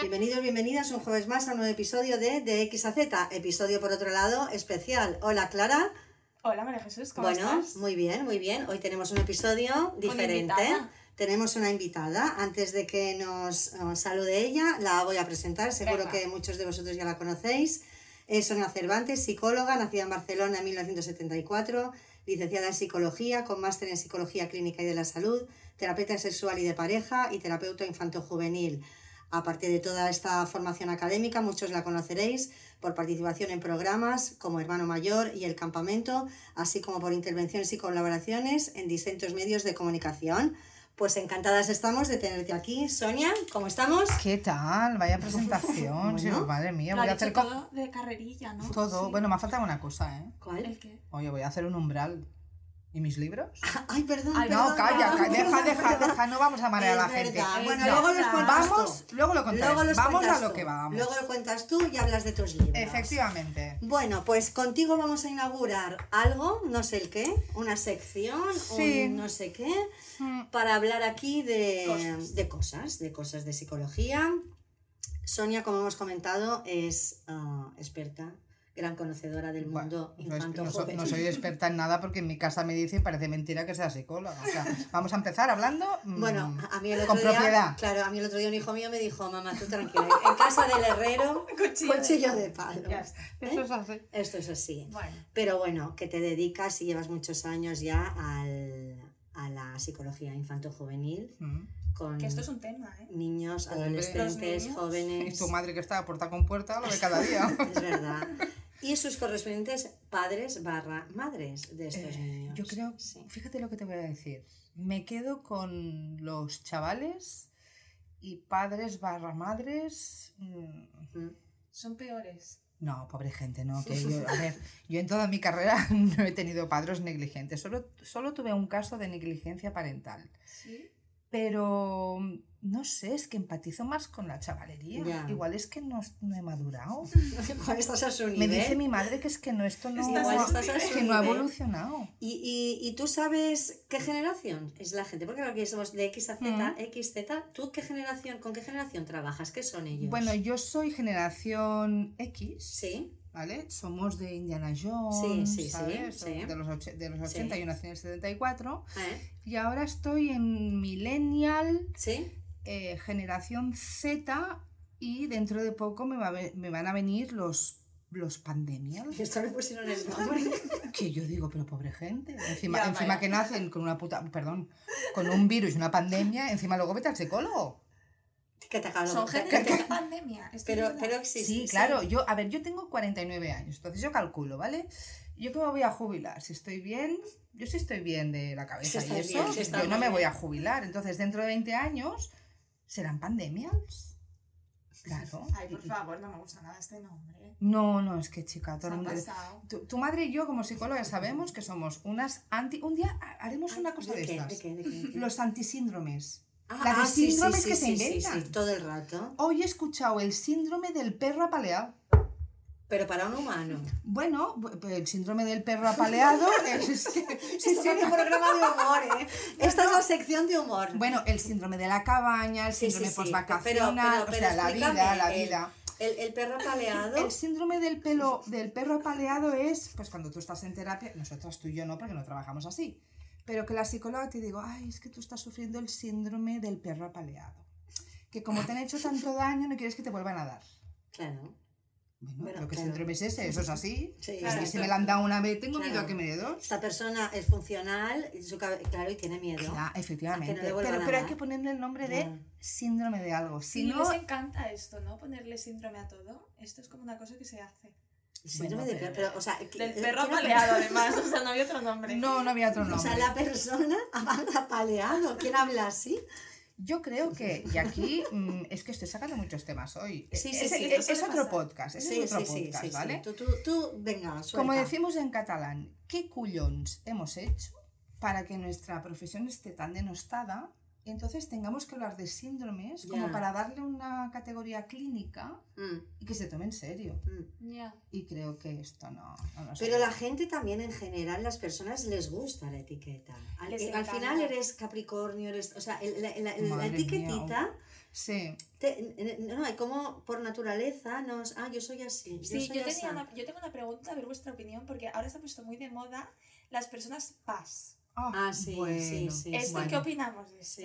Bienvenidos, bienvenidas un jueves más a un nuevo episodio de De X a Z, episodio por otro lado especial. Hola Clara. Hola María Jesús, ¿cómo bueno, estás? muy bien, muy bien. Hoy tenemos un episodio diferente. Tenemos una invitada. Antes de que nos eh, salude ella, la voy a presentar. Seguro que muchos de vosotros ya la conocéis. Es Sonia Cervantes, psicóloga, nacida en Barcelona en 1974, licenciada en psicología, con máster en psicología clínica y de la salud, terapeuta sexual y de pareja y terapeuta infanto-juvenil. Aparte de toda esta formación académica, muchos la conoceréis por participación en programas como Hermano Mayor y El Campamento, así como por intervenciones y colaboraciones en distintos medios de comunicación. Pues encantadas estamos de tenerte aquí. Sonia, ¿cómo estamos? ¿Qué tal? Vaya presentación. Sí, madre mía, Lo voy a hacer todo de carrerilla, ¿no? todo. Sí. Bueno, me ha faltado una cosa, ¿eh? ¿Cuál? ¿El qué? Oye, voy a hacer un umbral. ¿Y mis libros? Ay, perdón. Ay, perdón, No, calla, perdón, calla, deja, perdón, deja, deja, no vamos a marear a la gente. verdad. Bueno, no, luego los cuentas Vamos, tú. luego lo contaré. Luego los Vamos cuentas a lo tú. que vamos. Luego lo cuentas tú y hablas de tus libros. Efectivamente. Bueno, pues contigo vamos a inaugurar algo, no sé el qué, una sección, Sí. un no sé qué, Mm. para hablar aquí de Cosas. de cosas, de cosas de psicología. Sonia, como hemos comentado, es ah, experta, gran conocedora del mundo Bueno, no, es- infanto no soy, joven. no soy experta en nada porque en mi casa me dicen parece mentira que sea psicóloga. O sea, vamos a empezar hablando mm, Bueno, a mí el otro con día, propiedad. claro, a mí el otro día un hijo mío me dijo, mamá, tú tranquila, en casa del herrero, Cuchillo de- cuchillo de palo. Eso es así. Esto es así. Bueno, Pero bueno, que te dedicas y llevas muchos años ya al, a la psicología infanto-juvenil Mm. con que esto es un tema, ¿eh? niños, adolescentes, niños. Y jóvenes. tu madre que está puerta con puerta lo ve cada día. Es verdad. Y sus correspondientes padres barra madres de estos Eh, niños. Yo creo, Sí. fíjate lo que te voy a decir. Me quedo con los chavales y padres barra madres. mm. Son peores. No, pobre gente, no. Que yo, a ver, yo en toda mi carrera no he tenido padres negligentes. Solo, solo tuve un caso de negligencia parental. ¿Sí? Pero no sé, es que empatizo más con la chavalería. Igual es que no, no he madurado. Igual estás a su Me dice mi madre que es que no, esto no, Estás- a su que no ha evolucionado. ¿Y, y, y tú sabes qué generación es la gente? Porque aquí somos de X a Z, Mm. XZ. ¿Tú qué generación, con qué generación trabajas? ¿Qué son ellos? Bueno, yo soy generación X. Sí. ¿Vale? Somos de Indiana Jones, Sí, sí, sí, ¿sabes? sí. De los, och- de los Sí. 80 y nací en el 74. ¿Eh? Y ahora estoy en Millennial, ¿Sí? Eh, generación Z y dentro de poco me, va me van a venir los, los pandemias. Esto le pusieron el nombre. Que yo digo, pero pobre gente. Encima, Ya, encima vaya. que nacen con una puta, perdón, con un virus y una pandemia, encima luego vete al psicólogo. que te acabo Son gente que- de pandemia. Pero, pero existe. Sí, claro, yo, a ver, yo tengo 49 años, entonces yo calculo, ¿vale? Yo que me voy a jubilar, si estoy bien, yo sí estoy bien de la cabeza Si y estás eso, bien, si yo no me voy a jubilar, entonces dentro de 20 años serán pandemias. Claro. Ay, por favor, no me gusta nada este nombre. No, no, es que chica, todo el mundo... Tu, tu madre y yo como psicólogas sabemos que somos unas anti... Un día haremos una cosa de, ¿De qué? estas. ¿De qué? ¿De qué? Los antisíndromes. Ah, la de ah, sí, sí, síndromes sí, que sí, se sí, inventan. sí, todo el rato. Hoy he escuchado el síndrome del perro apaleado. Pero para un humano. Bueno, bu- el síndrome del perro apaleado es, es que... Sí, sí, un programa de humor, ¿eh? Esta es la sección de humor. Bueno, el síndrome de la cabaña, el Sí, sí, síndrome sí. postvacacional, o sea, la vida, la el- vida. El, el perro paleado. El síndrome del pelo del perro apaleado es, pues cuando tú estás en terapia, nosotras tú y yo no, porque no trabajamos así, pero que la psicóloga te digo, ay, es que tú estás sufriendo el síndrome del perro apaleado. Que como te han hecho tanto daño, no quieres que te vuelvan a dar. Claro. Bueno, Bueno, lo que claro. síndrome es ese, eso es así. Sí, exacto. si me la han dado una vez, tengo miedo Claro. a que me dé dos. Esta persona es funcional, y su cabe- claro, y tiene miedo. Claro, efectivamente. No pero, pero hay que ponerle el nombre de Claro. síndrome de algo. Si Sí, no, les encanta esto, ¿no? Ponerle síndrome a todo. Esto es como una cosa que se hace. Síndrome Bueno, de perro, pero- pero, o sea, Del eh, perro ¿quién ha- apaleado, además. O sea, no había otro nombre. no, no había otro O nombre. sea, la persona apaleado. ¿Quién habla así? Yo creo que, y aquí mm, es que estoy sacando muchos temas hoy. Sí, sí, sí, es, esto es otro podcast, ese Sí, es otro sí, sí, podcast, sí, sí. ¿vale? Tú, tú, tú, venga. Como decimos en catalán, ¿qué cullons hemos hecho para que nuestra profesión esté tan denostada entonces tengamos que hablar de síndromes como para darle una categoría clínica Mm, y que se tome en serio. mm. Y creo que esto no, no nos Pero la gente también en general, las personas les gusta la etiqueta. Al, encanta. final eres Capricornio, eres, o sea, el- la, etiquetita, Sí, te- no, hay como por naturaleza, nos, ah, yo soy así, yo Sí, soy yo, tenía una- yo tengo una pregunta, a ver vuestra opinión, porque ahora se ha puesto muy de moda las personas paz. Ah, sí, sí, sí. ¿Esto bueno. qué opinamos de esto?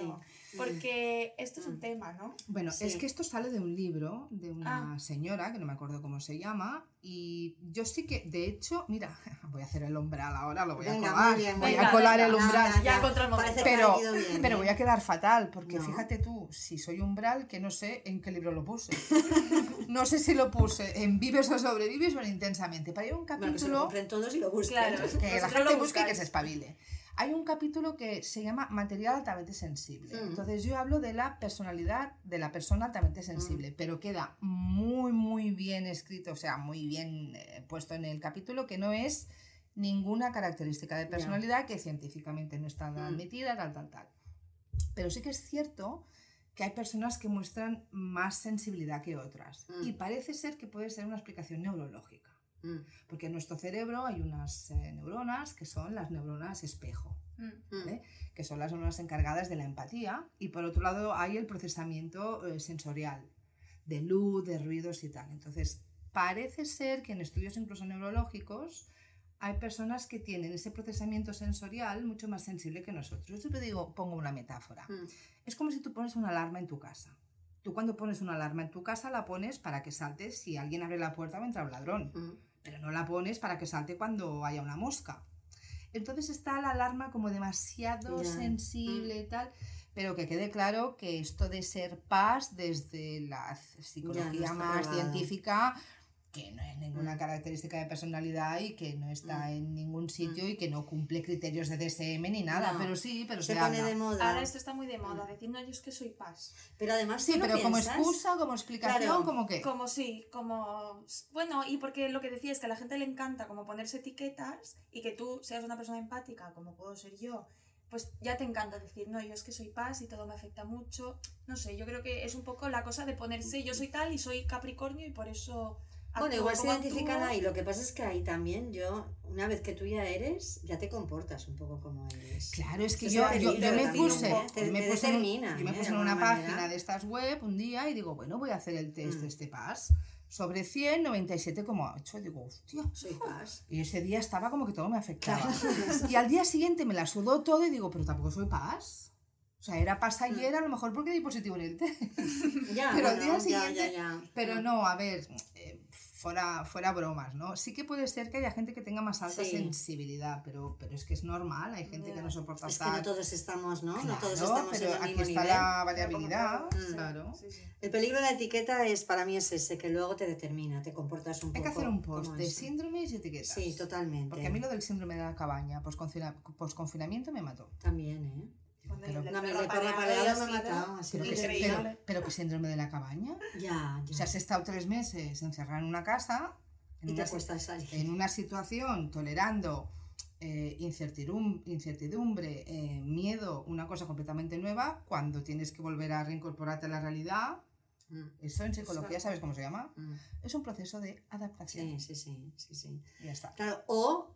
Sí. Porque esto es un Mm. tema, ¿no? Bueno, Sí. es que esto sale de un libro de una Ah. señora, que no me acuerdo cómo se llama, y yo sí que, de hecho, mira, voy a hacer el umbral ahora, lo voy a Venga, colar, muy bien, voy venga, a colar venga. el umbral. Nada, Ya encontré el Pero, ha ido bien, pero voy a quedar fatal, porque No. fíjate tú, si soy umbral, que no sé en qué libro lo puse. No sé si lo puse en Vives o Sobrevives o en Intensamente. Pero hay un Bueno, que se lo capítulo compren todos y lo busquen. Claro. que la gente lo busque y que se espabile. Hay un capítulo que se llama Material altamente sensible. Mm. Entonces yo hablo de la personalidad de la persona altamente sensible, pero queda muy, muy bien escrito, o sea, muy bien eh, puesto en el capítulo, que no es ninguna característica de personalidad que científicamente no está Mm. admitida, tal, tal, tal. Pero sí que es cierto que hay personas que muestran más sensibilidad que otras. Mm. Y parece ser que puede ser una explicación neurológica. Mm, Porque en nuestro cerebro hay unas eh, neuronas que son las neuronas espejo, Mm. que son las neuronas encargadas de la empatía. Y por otro lado hay el procesamiento eh, sensorial, de luz, de ruidos y tal. Entonces, parece ser que en estudios incluso neurológicos hay personas que tienen ese procesamiento sensorial mucho más sensible que nosotros. Yo siempre digo, pongo una metáfora. Mm. Es como si tú pones una alarma en tu casa. Tú cuando pones una alarma en tu casa la pones para que salte si alguien abre la puerta o entra un ladrón Mm. Pero no la pones para que salte cuando haya una mosca. Entonces está la alarma como demasiado sensible y tal, pero que quede claro que esto de ser paz desde la psicología más probado. científica, que no es ninguna Mm. característica de personalidad y que no está Mm. en ningún sitio y que no cumple criterios de DSM ni nada, No. pero sí, pero se, Se pone habla. de moda. Ahora esto está muy de moda, decir, no, yo es que soy paz. Pero además, Sí, ¿tú no pero como piensas? excusa, como explicación, Claro. como que... Como sí, como... Bueno, y porque lo que decía es que a la gente le encanta como ponerse etiquetas y que tú seas una persona empática, como puedo ser yo, pues ya te encanta decir, no, yo es que soy paz y todo me afecta mucho. No sé, yo creo que es un poco la cosa de ponerse, yo soy tal y soy Capricornio y por eso... Bueno, actúo igual se identifican actúo. ahí. Lo que pasa es que ahí también yo, una vez que tú ya eres, ya te comportas un poco como eres. Claro, es que yo, yo, yo me puse. Te- me te puse en, yo me ¿eh? puse en una manera. página de estas web un día y digo, bueno, voy a hacer el test Mm. de este PAS. Sobre 100, 97,8. Digo, hostia. Soy paz. Y ese día estaba como que todo me afectaba. Claro. Y al día siguiente me la sudó todo y digo, pero tampoco soy PAS. O sea, era Mm. PAS ayer, a lo mejor porque di positivo en el test. Ya, Pero al bueno, día ya, siguiente- ya, ya. Pero no, a ver, fuera, fuera bromas, ¿no? Sí que puede ser que haya gente que tenga más alta Sí. sensibilidad, pero, pero es que es normal, hay gente que no soporta Es que no todos estamos, ¿no? no Claro, todos estamos pero en el aquí mismo está nivel. la variabilidad, claro. sí, sí. El peligro de la etiqueta es, para mí es ese, que luego te determina, te comportas un Hay poco que hacer un post de síndromes y etiquetas. Sí, totalmente. Porque a mí lo del síndrome de la cabaña, posconfinamiento, me mató. También, ¿eh? Pero- del No, me así Pero que- que, increíble. pero, pero que síndrome de la cabaña. Ya, ya. O sea, has estado tres meses encerrada en una casa, en, y te una, en una situación tolerando eh, incertidum- incertidumbre, eh, miedo, una cosa completamente nueva, cuando tienes que volver a reincorporarte a la realidad. Mm, Eso en psicología, ¿sabes cómo se llama? mm. Es un proceso de adaptación. Sí, sí, sí, sí, sí. Ya está. Claro, o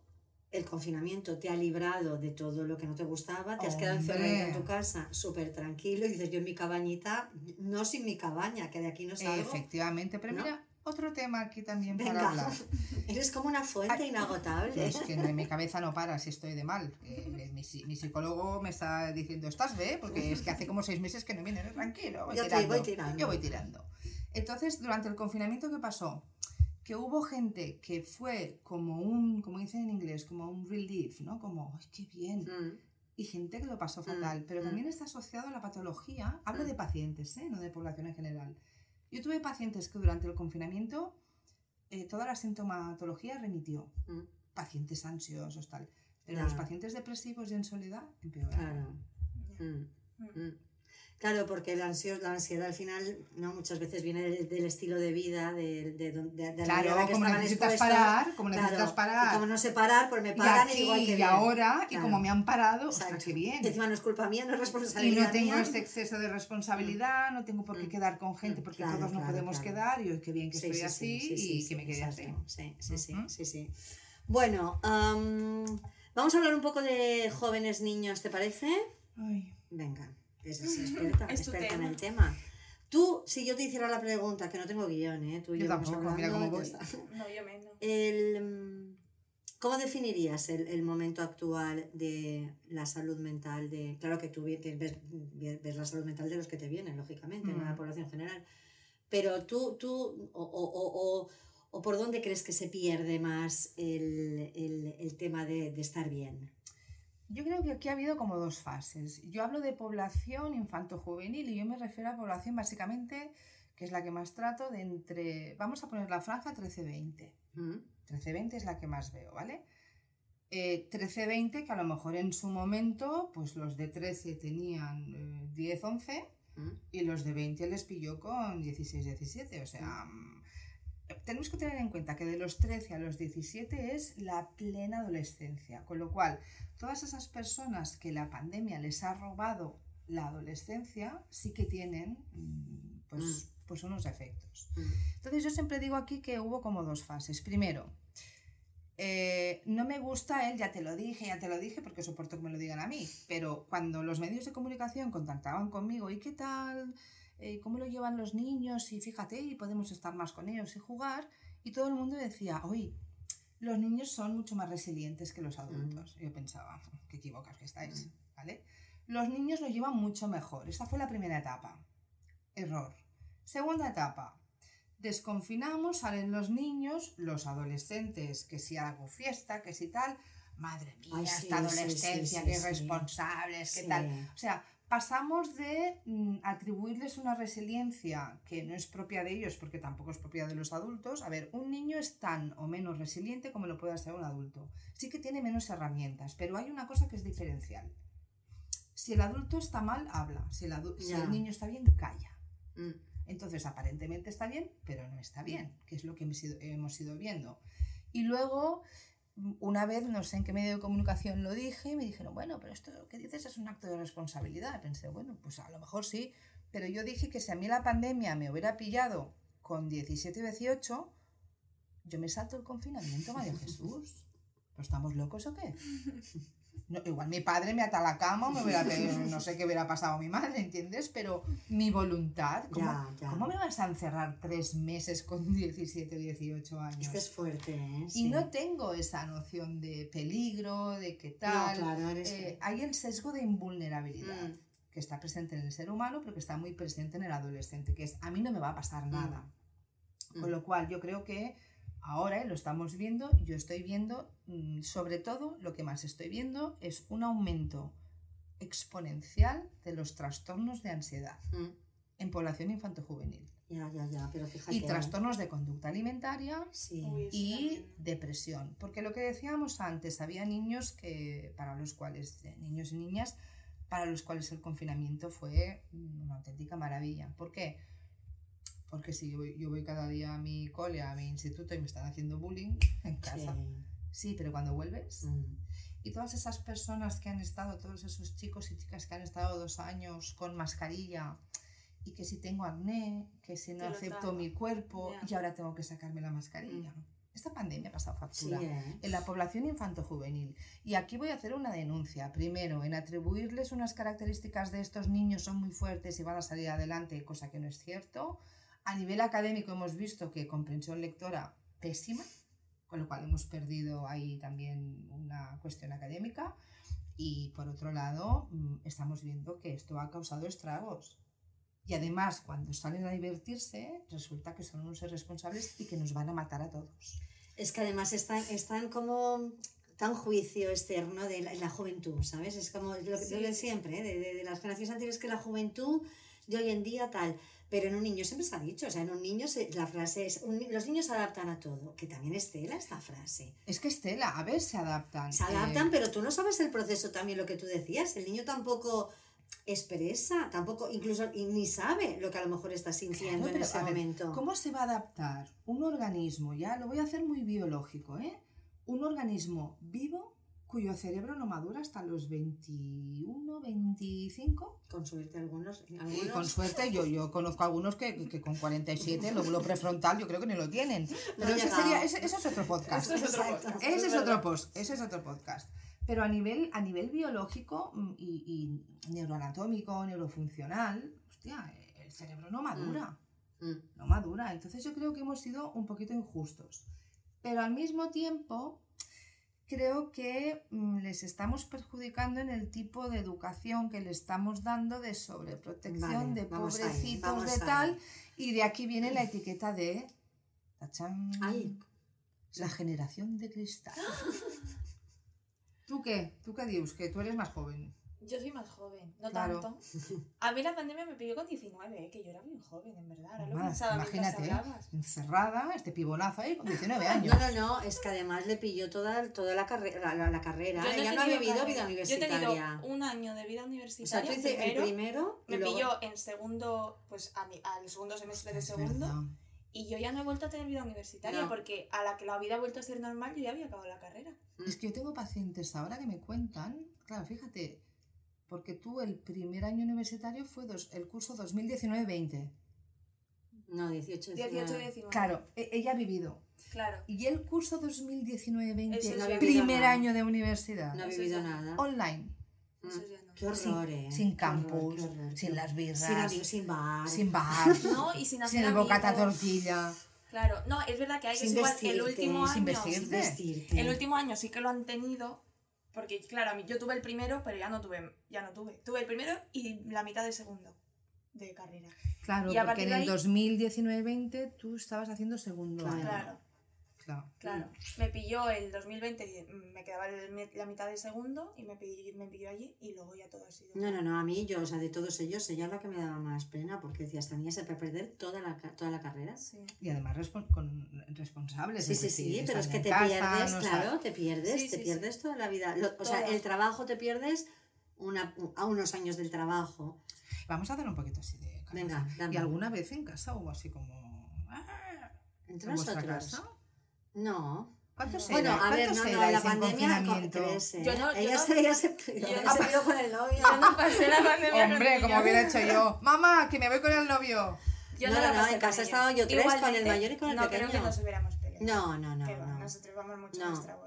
el confinamiento te ha librado de todo lo que no te gustaba, te has quedado encerrado en tu casa súper tranquilo y dices, yo en mi cabañita, no sin mi cabaña, que de aquí no salgo. Efectivamente, pero ¿No? mira, otro tema aquí también Venga, para hablar. eres como una fuente Ay, inagotable. Es que en mi cabeza no para si estoy de mal. Eh, mi, psi- mi psicólogo me está diciendo, ¿estás bien? Porque es que hace como seis meses que no vienes tranquilo. Voy Yo te voy tirando. Yo voy tirando. Entonces, durante el confinamiento, ¿qué pasó? Que hubo gente que fue como un, como dicen en inglés, como un relief, ¿no? Como, ¡ay, qué bien! Mm, Y gente que lo pasó Mm, fatal. Pero mm. también está asociado a la patología. Hablo Mm. de pacientes, ¿eh? No de población en general. Yo tuve pacientes que durante el confinamiento eh, toda la sintomatología remitió. mm, Pacientes ansiosos, tal. Pero los pacientes depresivos y en soledad empeoraron. claro. Mm, Mm. mm. Claro, porque la ansiedad, la ansiedad al final no muchas veces viene del, del estilo de vida, de, de, de, de la Claro, la que como necesitas parar, como Claro, necesitas parar. Y como no sé parar, pues me Y paran y, aquí digo, "Ay, qué y bien". ahora, y como me han parado, ostras, qué bien. Y encima no es culpa mía, no es Y responsabilidad no tengo mía. este exceso de responsabilidad, no tengo por qué Mm. quedar con gente, Mm, porque claro, todos no podemos quedar, y hoy qué bien que Sí, estoy sí, así sí, sí, y que me quede así. Sí, sí, sí, sí, sí. Bueno, am, vamos a hablar un poco de jóvenes niños, ¿te parece? Ay, Venga, es, es experta, Es tu experta en tema. el tema. Tú, si yo te hiciera la pregunta, que no tengo guion, ¿eh? Tú y Yo yo, vamos tampoco, mira hablando, cómo voy. No, yo menos. El, mm, ¿Cómo definirías el, el momento actual de la salud mental? De, claro que tú ves, ves la salud mental de los que te vienen, lógicamente, no de la Mm. población general. Pero tú, tú o, o- o- o- o por dónde crees que se pierde más el, el- el tema de, de estar bien? Yo creo que aquí ha habido como dos fases. Yo hablo de población infanto-juvenil y yo me refiero a población básicamente, que es la que más trato, de entre, vamos a poner la franja 13-20. ¿Mm? 13-20 es la que más veo, ¿vale? Eh, 13-20 que a lo mejor en su momento, pues los de 13 tenían 10-11 ¿Mm? y los de 20 les pilló con 16-17. O sea, mm, tenemos que tener en cuenta que de los 13 a los 17 es la plena adolescencia, con lo cual todas esas personas que la pandemia les ha robado la adolescencia sí que tienen mm, pues, pues unos efectos. Mm. Entonces yo siempre digo aquí que hubo como dos fases. Primero, eh, no me gusta él, ya te lo dije, ya te lo dije, porque soporto que me lo digan a mí, pero cuando los medios de comunicación contactaban conmigo, ¿y qué tal? Eh, ¿Cómo lo llevan los niños? Y fíjate, y podemos estar más con ellos y jugar. Y todo el mundo decía, oye, los niños son mucho más resilientes que los adultos. Y yo pensaba, qué equivocados que estáis, ¿vale? Los niños lo llevan mucho mejor. Esta fue la primera etapa. Error. Segunda etapa. Desconfinamos, salen los niños, los adolescentes, que si hago fiesta, que si tal. Madre mía, Ay, sí, esta adolescencia, sí, qué sí, irresponsables, qué tal. O sea, pasamos de mm, atribuirles una resiliencia que no es propia de ellos, porque tampoco es propia de los adultos. A ver, un niño es tan o menos resiliente como lo puede ser un adulto. Sí que tiene menos herramientas, pero hay una cosa que es diferencial. Si el adulto está mal, habla. Si el, si niño está bien, calla. Mm. Entonces, aparentemente está bien, pero no está bien, que es lo que hemos ido, hemos ido viendo. Y luego, una vez, no sé en qué medio de comunicación lo dije, y me dijeron, bueno, pero esto que dices es un acto de responsabilidad. Pensé, bueno, pues a lo mejor sí, pero yo dije que si a mí la pandemia me hubiera pillado con 17 o 18, yo me salto el confinamiento, María Jesús. ¿Pero estamos locos o qué? No, igual mi padre me ata la cama o me hubiera, no sé qué hubiera pasado a mi madre, ¿entiendes? Pero mi voluntad, ¿cómo, Ya, ya. ¿cómo me vas a encerrar tres meses con 17 o 18 años? Es fuerte, ¿eh? Y Sí. no tengo esa noción de peligro, de qué No, tal. claro, eres... Eh, hay el sesgo de invulnerabilidad Mm. que está presente en el ser humano, pero que está muy presente en el adolescente, que es a mí no me va a pasar nada. Mm. Con lo cual yo creo que ahora eh, lo estamos viendo, yo estoy viendo, mm, sobre todo lo que más estoy viendo es un aumento exponencial de los trastornos de ansiedad Mm. en población infanto-juvenil Ya, ya, ya, pero fíjate. y trastornos de conducta alimentaria Sí. Y depresión. Porque lo que decíamos antes, había niños que, para los cuales, eh, niños y niñas, para los cuales el confinamiento fue mm, una auténtica maravilla. ¿Por qué? Porque si yo voy, yo voy cada día a mi cole, a mi instituto y me están haciendo bullying en casa. Sí. Sí, pero cuando vuelves Mm. y todas esas personas que han estado, todos esos chicos y chicas que han estado dos años con mascarilla y que si tengo acné, que si no Te acepto mi cuerpo y ahora tengo que sacarme la mascarilla. Esta pandemia ha pasado Sí, factura ¿eh? en la población infanto-juvenil. Y aquí voy a hacer una denuncia. Primero, en atribuirles unas características de estos niños son muy fuertes y van a salir adelante, cosa que no es cierto. A nivel académico hemos visto que comprensión lectora pésima, con lo cual hemos perdido ahí también una cuestión académica. Y por otro lado, mm, estamos viendo que esto ha causado estragos. Y además, cuando salen a divertirse, resulta que son unos irresponsables y que nos van a matar a todos. Es que además están, están como tan juicio externo de la, la juventud, ¿sabes? Es como lo que Sí. yo siempre, ¿eh? de, de- de las generaciones anteriores, que la juventud de hoy en día tal. Pero en un niño siempre se ha dicho, o sea, en un niño se- la frase es, un los niños se adaptan a todo, que también es tela esta frase. Es que Estela, a ver, se adaptan. Se Eh, adaptan, pero tú no sabes el proceso también, lo que tú decías. El niño tampoco expresa, tampoco, incluso y ni sabe lo que a lo mejor está sintiendo Claro, en ese ver, momento. ¿Cómo se va a adaptar un organismo? Ya lo voy a hacer muy biológico, ¿eh? Un organismo vivo cuyo cerebro no madura hasta los 21, 25. Con suerte algunos, Y algunos con suerte, yo, yo conozco algunos que, que- con 47 el lóbulo prefrontal yo creo que ni lo tienen. Pero ese, llegado. sería, ese, ese es otro podcast. Es otro podcast, Ese es otro post, ese es otro podcast. Pero a nivel, a nivel biológico mm, y, y neuroanatómico, neurofuncional, hostia, el cerebro no madura, Mm. no madura. Entonces yo creo que hemos sido un poquito injustos. Pero al mismo tiempo, creo que mm, les estamos perjudicando en el tipo de educación que le estamos dando de sobreprotección, Vale, de ahí, pobrecitos, de tal. Y de aquí viene la etiqueta de... tachán, la generación de cristal. ¿Tú qué? ¿Tú qué dius? Que tú eres más joven. Yo soy más joven, no Claro. tanto. A mí la pandemia me pilló con 19, eh, que yo era muy joven, en verdad. Ahora lo Más, pensaba imagínate, hablabas. encerrada, este pibonazo ahí con 19 años. No, no, no, es que además le pilló toda, toda la, carrera, la, la carrera. Yo Ella he no ha vivido carrera. vida Yo he universitaria. tenido un año de vida o sea, universitaria. tú dices el primero, primero y me luego- pilló en segundo, pues a mi- al segundo semestre de segundo. Y yo ya no he vuelto a tener vida universitaria No. porque a la que la vida ha vuelto a ser normal yo ya había acabado la carrera. Es que yo tengo pacientes ahora que me cuentan, claro, fíjate, porque tú el primer año universitario fue dos, el curso 2019-20. No, 18, 18, 19. 19. Claro, e- ella ha vivido. Claro. Y el curso 2019-20, Eso no ha el vivido primer nada. año de universidad, No ha Eso vivido ya. nada. online, Mm. Eso ya no. Qué sin, horror, eh. sin Qué campus, horror, qué horror, qué sin horror. las birras, Sin sin bar. sin bar, No, y sin hacer sin el bocata tortilla. Claro, no, es verdad que hay que Sin igual vestirte, el último sin año. Sin vestirte. El último año sí que lo han tenido, porque claro, a mí yo tuve el primero, pero ya no tuve, ya no tuve. Tuve el primero y la mitad del segundo de carrera. Claro, Y porque en el ahí- 2019-20 tú estabas haciendo segundo Claro. año. Claro, Claro. claro. Me pilló el 2020, y me quedaba el- la mitad del segundo y me pilló, me pilló allí y luego ya todo ha sido. No, no, no, a mí, yo, o sea, de todos ellos, ella es la que me daba más pena, porque decía, esta niña se puede perder toda la, toda la carrera. Sí. Y además respon- con responsables. Sí, sí, sí, pero es que en te casa, pierdes, no claro, te pierdes, Sí, te sí, pierdes toda la vida. Lo- o sea, el trabajo te pierdes una, a unos años del trabajo. Vamos a hacer un poquito así de. Venga, dame. ¿Y alguna vez en casa hubo así como... ah, ¿Entre ¿En vuestra casa? No. ¿Cuántos Bueno, era- a ver, cuántos no, no, la pandemia, crees, eh? Yo no- yo ella, no- se, ella se yo ella no- se pidió con el novio. Yo no pasé la pandemia Hombre, con como hubiera hecho yo. Mamá, que me voy con el novio. Yo No, no, la no, no, en con casa he estado yo tres, con el Igualmente, mayor y con el no creo que pequeño. nos hubiéramos peleado. No, no, no, Que va, no. Nosotros vamos mucho No. a nuestra bola.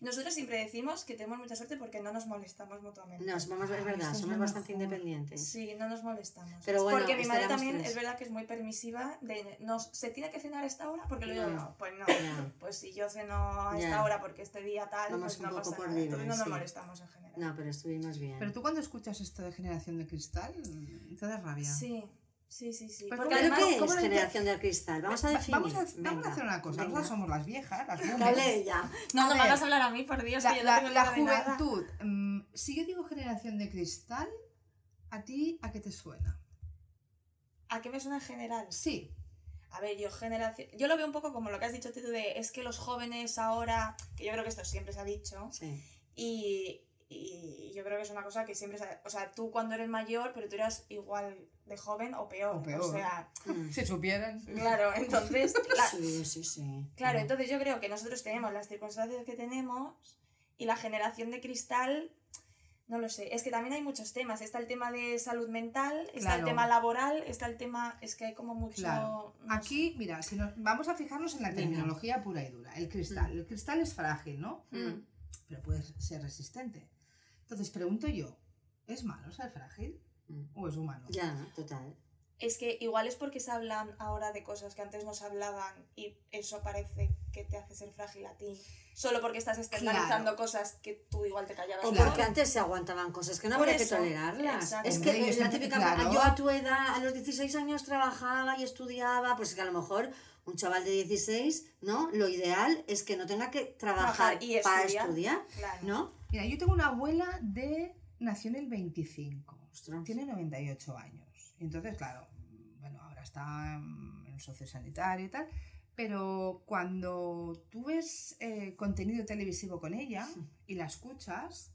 Nosotros siempre decimos que tenemos mucha suerte porque no nos molestamos mutuamente. No, somos, es verdad, somos bastante mejor. independientes. Sí, no nos molestamos. Pero bueno, porque mi madre también tres. es verdad que es muy permisiva de nos se tiene que cenar a esta hora porque lo digo No. Pues no. Pues si yo ceno a esta hora porque este día tal, Vamos pues un no poco pasa por nada. libre, Entonces no nos sí. molestamos en general. No, pero estuvimos bien. Pero tú cuando escuchas esto de generación de cristal, te da rabia. Sí, sí, sí, sí. Pues Porque ¿cómo- ¿Pero además, qué ¿cómo es generación del cristal? Vamos a definir. Vamos a, vamos a hacer una cosa. Nosotras somos las viejas, las boomers. no, A no me ver, hagas hablar a mí, por Dios, La, que yo la- no tengo la idea de nada. juventud. mm, si yo digo generación de cristal, ¿a ti a qué te suena? ¿A qué me suena en general? Sí. A ver, yo generación... Yo lo veo un poco como lo que has dicho tú de es que los jóvenes ahora, que yo creo que esto siempre se ha dicho, Sí. y, y yo creo que es una cosa que siempre se ha... O sea, tú cuando eres mayor, pero tú eras igual de joven o peor. O peor. sea, Mm. Si supieran. claro, entonces... la- Sí, sí, sí. Claro, entonces yo creo que nosotros tenemos las circunstancias que tenemos y la generación de cristal, no lo sé, es que también hay muchos temas. Está el tema de salud mental, está el tema laboral, está el tema, es que hay como mucho... Claro. no sé. Aquí, mira, si nos, vamos a fijarnos en la Venga. terminología pura y dura. El cristal. El cristal es frágil, ¿no? Mm. Pero puede ser resistente. Entonces, pregunto yo, ¿es malo ser frágil Mm. O es humano? Ya, total. Es que igual es porque se hablan ahora de cosas que antes no se hablaban y eso parece que te hace ser frágil a ti. Solo porque estás externalizando Claro. cosas que tú igual te callabas. O Claro. porque antes se aguantaban cosas que no Por habría que eso, tolerarlas. exacto. Es que yo es la siempre- típica claro. yo a tu edad, a los 16 años trabajaba y estudiaba, pues que a lo mejor un chaval de 16, ¿no? Lo ideal es que no tenga que trabajar Trabajar y para estudiar. estudiar, Claro. ¿no? Mira, yo tengo una abuela de... Nació en el 25. Ostras. Tiene 98 años. Y entonces, claro, bueno, ahora está mm, en un sociosanitario y tal. Pero cuando tú ves eh, contenido televisivo con ella y la escuchas,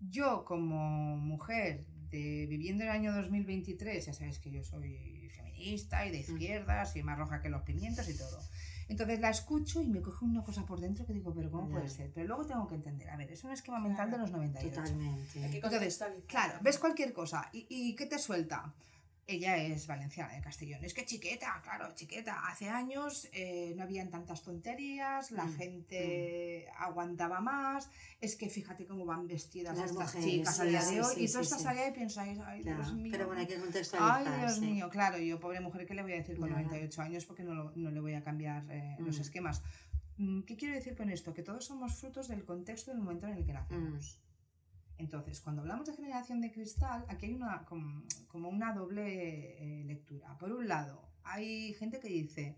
yo como mujer gente viviendo en el año 2023, ya sabéis que yo soy feminista y de izquierdas y más roja que los pimientos y todo. Entonces la escucho y me coge una cosa por dentro que digo, pero ¿cómo puede ser? Pero luego tengo que entender, a ver, es un esquema mental de los 98. Totalmente. Entonces, claro, ves cualquier cosa y, y ¿qué te suelta? Ella es valenciana de Castellón. Es que chiqueta, claro, chiqueta. Hace años eh, no habían tantas tonterías, la Mm, gente aguantaba más. Es que fíjate cómo van vestidas Las estas mujeres, chicas a día de hoy. sí, y tú sí, estás allá y piensas, ay, Claro, Dios mío. Pero bueno, hay que contextualizar. Ay, Dios mío, claro, yo pobre mujer, ¿qué le voy a decir con Nada. 98 años? Porque no, lo- no le voy a cambiar eh, los Mm. esquemas. Mm, ¿Qué quiero decir con esto? Que todos somos frutos del contexto del momento en el que nacemos. Mm. Entonces, cuando hablamos de generación de cristal, aquí hay una como, como una doble eh, lectura. Por un lado, hay gente que dice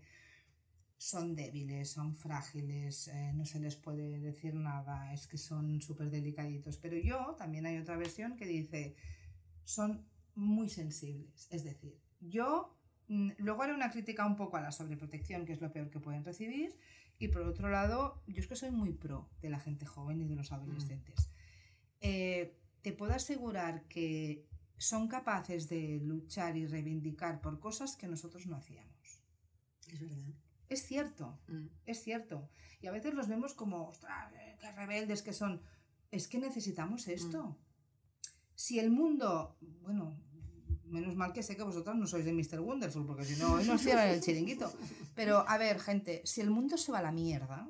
son débiles, son frágiles, eh, no se les puede decir nada, es que son súper delicaditos. Pero yo, también hay otra versión que dice son muy sensibles. Es decir, yo mm, luego haré una crítica un poco a la sobreprotección, que es lo peor que pueden recibir. Y por otro lado, yo es que soy muy pro de la gente joven y de los adolescentes. Eh, te puedo asegurar que son capaces de luchar y reivindicar por cosas que nosotros no hacíamos. Es verdad. Es cierto, Mm. es cierto. Y a veces los vemos como, ostras, eh, qué rebeldes que son. Es que necesitamos esto. Si el mundo, bueno, menos mal que sé que vosotros no sois de Mr. Wonderful, porque si no, hoy nos cierran el chiringuito. Pero, a ver, gente, si el mundo se va a la mierda,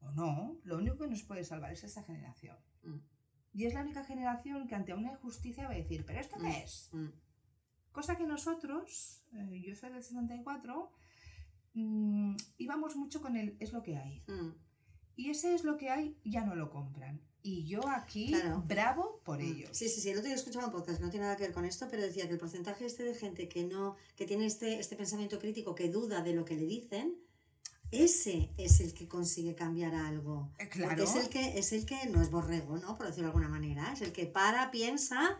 o no, lo único que nos puede salvar es esa generación. Mm. Y es la única generación que ante una injusticia va a decir, ¿pero esto Mm. qué es? Mm. Cosa que nosotros, eh, yo soy del 74, mm, íbamos mucho con el es lo que hay. Mm. Y ese es lo que hay, ya no lo compran. Y yo aquí, Claro. bravo por Mm. ellos. Sí, sí, sí. El otro día escuchaba un podcast que no tiene nada que ver con esto, pero decía que el porcentaje este de gente que no, que tiene este, este pensamiento crítico, que duda de lo que le dicen, ese es el que consigue cambiar algo. Eh, Porque claro. es el que, es el que no es borrego, ¿no? Por decirlo de alguna manera. Es el que para, piensa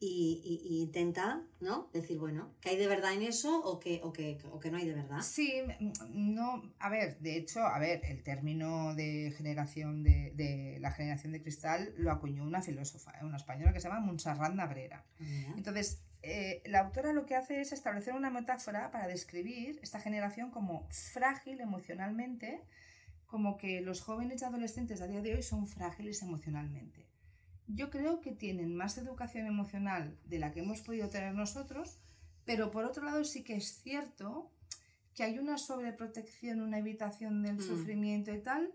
y, y- y intenta, ¿no? Decir, bueno, que hay de verdad en eso o que, o que, o que no hay de verdad. Sí, no, a ver, de hecho, a ver, el término de generación de, de la generación de cristal lo acuñó una filósofa, ¿eh? una española que se llama Montserrat Nabrera. Mira. Entonces, eh, la autora lo que hace es establecer una metáfora para describir esta generación como frágil emocionalmente, como que los jóvenes y adolescentes a día de hoy son frágiles emocionalmente. Yo creo que tienen más educación emocional de la que hemos podido tener nosotros, pero por otro lado sí que es cierto que hay una sobreprotección, una evitación del Mm. sufrimiento y tal,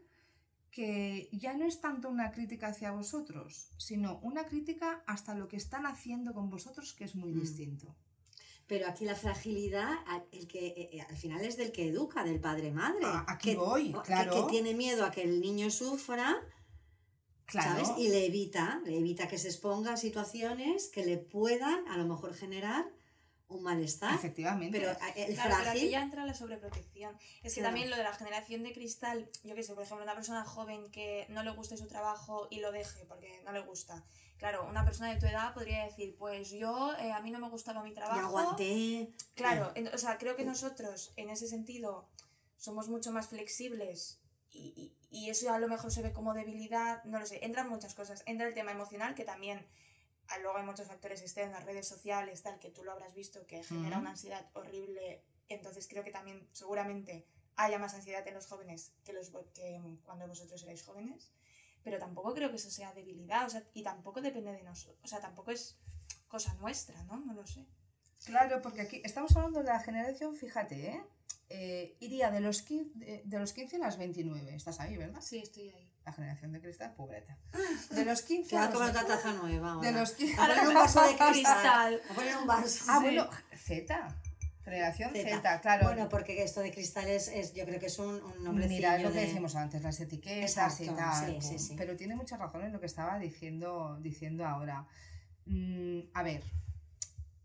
que ya no es tanto una crítica hacia vosotros, sino una crítica hasta lo que están haciendo con vosotros, que es muy Mm. distinto. Pero aquí la fragilidad, el que eh, eh, al final es del que educa, del padre-madre. Ah, aquí que, voy, que- claro. Que, tiene miedo a que el niño sufra, Claro. ¿sabes? Y le evita, le evita que se exponga a situaciones que le puedan a lo mejor generar un malestar. Efectivamente. Pero eh, el Claro, pero aquí frágil... ya entra la sobreprotección. Es que Claro. también lo de la generación de cristal, yo que sé, por ejemplo, una persona joven que no le guste su trabajo y lo deje porque no le gusta. Claro, una persona de tu edad podría decir, pues yo, eh, a mí no me gustaba mi trabajo. aguanté. Claro, en- o sea, creo que nosotros en ese sentido somos mucho más flexibles y, y- y eso a lo mejor se ve como debilidad, no lo sé, entran muchas cosas. Entra el tema emocional que también, luego hay muchos factores externos, redes sociales, tal, que tú lo habrás visto, que genera una ansiedad horrible. Entonces creo que también seguramente haya más ansiedad en los jóvenes que, los, que cuando vosotros erais jóvenes. Pero tampoco creo que eso sea debilidad, o sea, y tampoco depende de nosotros, o sea, tampoco es cosa nuestra, ¿no? No lo sé. Claro, porque aquí estamos hablando de la generación, fíjate, ¿eh? Eh, iría de los, 15, de, de los 15 a las 29. Estás ahí, ¿verdad? Sí, estoy ahí. La generación de cristal, pobreta. De los 15 Que a los 29. taza nueva. ahora. De los 15 A poner un vaso de cristal. Cristal. A poner un vaso. Ah, bueno, Z. Generación Z, claro. Bueno, porque esto de cristales es, yo creo que es un, un nombrecillo Mira, es lo que de- decíamos antes, las etiquetas y Exacto, tal. sí, sí, sí. Pero tiene mucha razón en lo que estaba diciendo, diciendo ahora. Mm, a ver,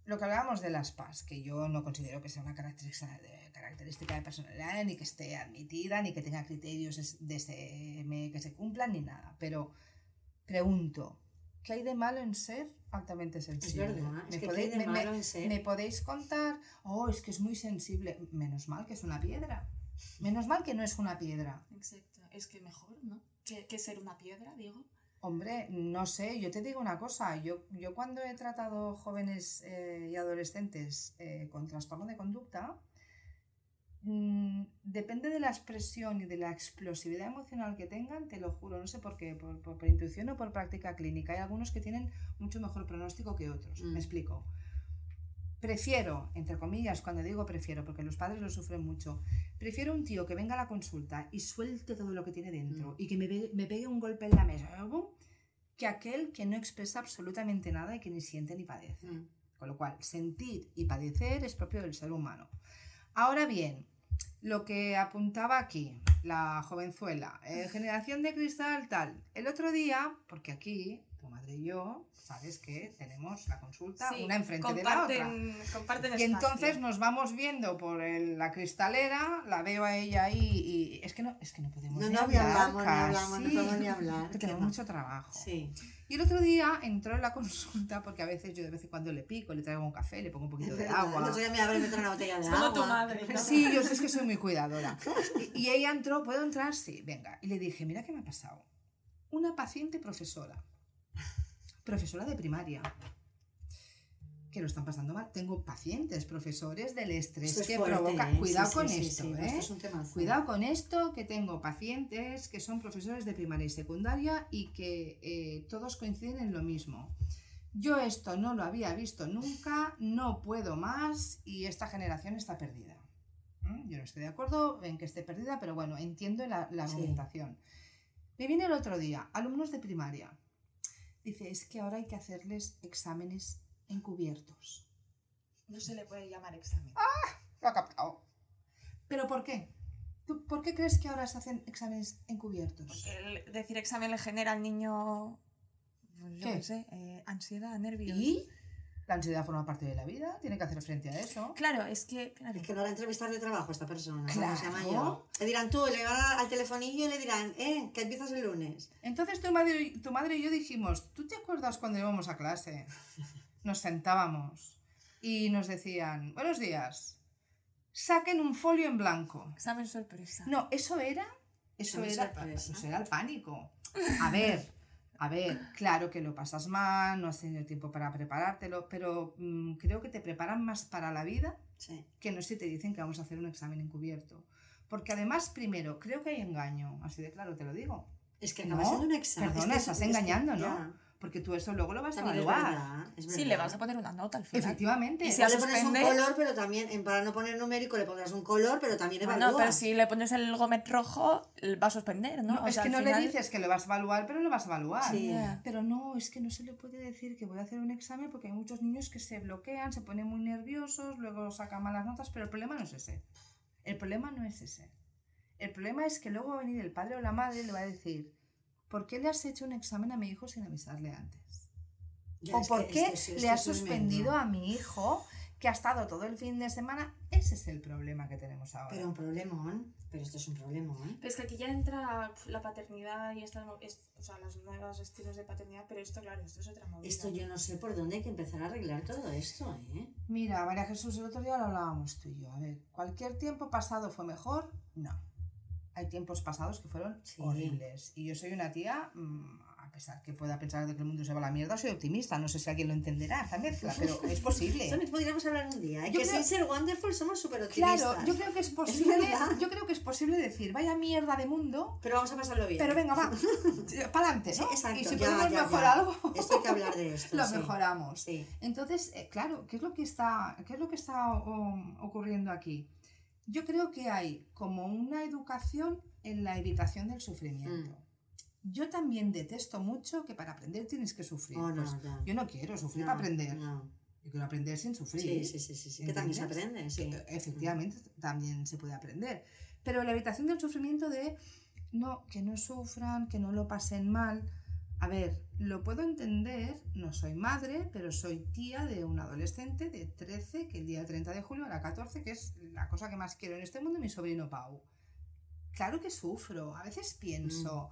lo que hablábamos de las PAS, que yo no considero que sea una característica de, característica de personalidad, ni que esté admitida, ni que tenga criterios de SM que se cumplan, ni nada. Pero pregunto, ¿qué hay de malo en ser altamente Es sensible? verdad, es ¿Me que podéis- qué de me- me- malo en ser. ¿Me podéis contar? Oh, es que es muy sensible. Menos mal que es una piedra. Menos mal que no es una piedra. Exacto. Es que mejor, ¿no? Que, que ser una piedra, digo. Hombre, no sé, yo te digo una cosa, yo, yo cuando he tratado jóvenes eh, y adolescentes eh, con trastorno de conducta, mm, depende de la expresión y de la explosividad emocional que tengan, te lo juro, no sé por qué, por, por- por intuición o por práctica clínica. Hay algunos que tienen mucho mejor pronóstico que otros, Mm. me explico. Prefiero, entre comillas, cuando digo prefiero, porque los padres lo sufren mucho, prefiero un tío que venga a la consulta y suelte todo lo que tiene dentro Mm. y que me, pe- me pegue un golpe en la mesa, que aquel que no expresa absolutamente nada y que ni siente ni padece. Mm. Con lo cual, sentir y padecer es propio del ser humano. Ahora bien, lo que apuntaba aquí, la jovenzuela, eh, generación de cristal, tal. El otro día, porque aquí, tu madre y yo, sabes que tenemos la consulta Sí, una enfrente de la otra. comparten, comparten Y espacio. entonces nos vamos viendo por el- la cristalera, la veo a ella ahí y es que no, es que no podemos No, ni no, hablar, hablamos, ni hablamos, no casi. podemos ni hablar. Tenemos va. mucho trabajo. Sí. Y el otro día entró en la consulta porque a veces yo de vez en cuando le pico, le traigo un café, le pongo un poquito de El agua. otro día me abre y me trae una botella de agua. tu madre, ¿no? Sí, yo sé es que soy muy cuidadora. Y, y ella entró, ¿puedo entrar? Sí, venga. Y le dije, mira qué me ha pasado. Una paciente profesora, profesora de primaria, que lo están pasando mal. Tengo pacientes, profesores del estrés es que fuerte, provoca. ¿eh? Cuidado Sí, con sí, esto, sí, ¿eh? Esto es un temazo. Cuidado con esto, que tengo pacientes que son profesores de primaria y secundaria y que eh, todos coinciden en lo mismo. Yo esto no lo había visto nunca, no puedo más y esta generación está perdida. ¿Mm? Yo no estoy de acuerdo en que esté perdida, pero bueno, entiendo la, la argumentación. Me viene el otro día, alumnos de primaria. Dice, es que ahora hay que hacerles exámenes encubiertos. No se le puede llamar examen. Lo ha captado. ¿Pero por qué? ¿Tú por qué crees que ahora se hacen exámenes encubiertos? Porque el decir examen le genera al niño, yo ¿Qué? qué sé, eh, ansiedad, nervios. ¿Y? La ansiedad forma parte de la vida, tiene que hacer frente a eso. Claro, es que, claro, Es que no hará entrevistas de trabajo esta persona. ¿cómo Claro. se llama yo? Le dirán tú, le van al telefonillo y le dirán, eh, que empiezas el lunes. Entonces tu madre, tu madre y yo dijimos, ¿tú te acuerdas cuando íbamos a clase? Nos sentábamos y nos decían, buenos días, saquen un folio en blanco. examen sorpresa. No, eso era, eso era, sorpresa. eso era el pánico. A ver, a ver, claro que lo pasas mal, no has tenido tiempo para preparártelo, pero mm, creo que te preparan más para la vida Sí. que no si te dicen que vamos a hacer un examen encubierto. Porque además, primero, creo que hay engaño, así de claro te lo digo. Es que No, acaba siendo un examen. perdona, es que, estás es que engañando, ¿no? ya, Porque tú eso luego lo vas a También es evaluar. verdad, es Sí, le vas a poner una nota al final. Efectivamente. Y si le pones un color, pero también, en, para no poner numérico, le pondrás un color, pero también evalúas. pero si le pones el gomet rojo, va a suspender, ¿no? No, O es sea, que no final- le dices que lo vas a evaluar, pero lo vas a evaluar. Sí. Pero no, es que no se le puede decir que voy a hacer un examen porque hay muchos niños que se bloquean, se ponen muy nerviosos, luego sacan malas notas, pero el problema no es ese. El problema no es ese. El problema es que luego va a venir el padre o la madre y le va a decir, ¿por qué le has hecho un examen a mi hijo sin avisarle antes? Ya, ¿O por qué le has suspendido a mi hijo que ha estado todo el fin de semana? Ese es el problema que tenemos ahora. Pero un problemón. Pero esto es un problemón. Pero es que aquí ya entra la paternidad y estas, es- o sea, los nuevos estilos de paternidad, pero esto, claro, esto es otra movida. Esto yo no sé por dónde hay que empezar a arreglar todo esto, ¿eh? Mira, María Jesús, el otro día lo hablábamos tú y yo. A ver, ¿cualquier tiempo pasado fue mejor? No. Hay tiempos pasados que fueron Sí. horribles. Y yo soy una tía, mm, a pesar que pueda pensar de que el mundo se va a la mierda, soy optimista. No sé si alguien lo entenderá, esa mezcla, pero es posible. Eso podríamos hablar un día. ¿eh? Yo que creo- sin ser wonderful somos súper optimistas. Claro, yo creo que es posible, yo creo que es posible decir, vaya mierda de mundo, Pero vamos a pasarlo bien. pero venga, va, para adelante, exacto, y si ya, podemos ya, mejorar ya. algo, Esto hay que hablar de esto. lo sí. mejoramos. Sí. Entonces, eh, claro, ¿qué es lo que está, qué es lo que está um, ocurriendo aquí? Yo creo que hay como una educación en la evitación del sufrimiento. Mm. Yo también detesto mucho que para aprender tienes que sufrir. Oh, no, Pues ya. yo no quiero sufrir No, para aprender. no. Yo quiero aprender sin sufrir. Sí, sí, sí, sí. Que también se aprende, sí. Que, eh, efectivamente, también se puede aprender. Pero la evitación del sufrimiento de no, que no sufran, que no lo pasen mal. A ver, lo puedo entender, no soy madre, pero soy tía de un adolescente de 13 que el día 30 de julio hará 14, que es la cosa que más quiero en este mundo, mi sobrino Pau. Claro que sufro, a veces pienso,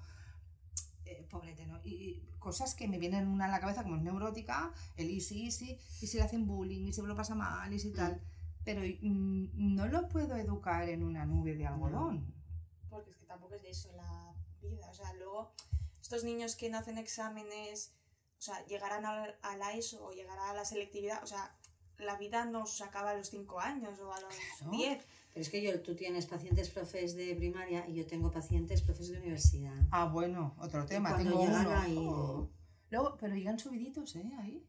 eh, pobrete, ¿no? Y, y cosas que me vienen una a la cabeza como es neurótica, el easy, easy, y si le hacen bullying, y si lo pasa mal, y si tal. Pero mm, no lo puedo educar en una nube de algodón. Porque es que tampoco es de eso la vida. O sea, luego estos niños que no hacen exámenes, o sea, llegarán al- a, la ESO o llegará a la selectividad, o sea, la vida no se acaba a los 5 años o a los Claro. 10. Pero es que yo, tú tienes pacientes profes de primaria y yo tengo pacientes profes de universidad. Ah, bueno, otro tema. cuando Tengo uno. ahí, Oh. Luego, pero llegan subiditos, ¿eh? Ahí.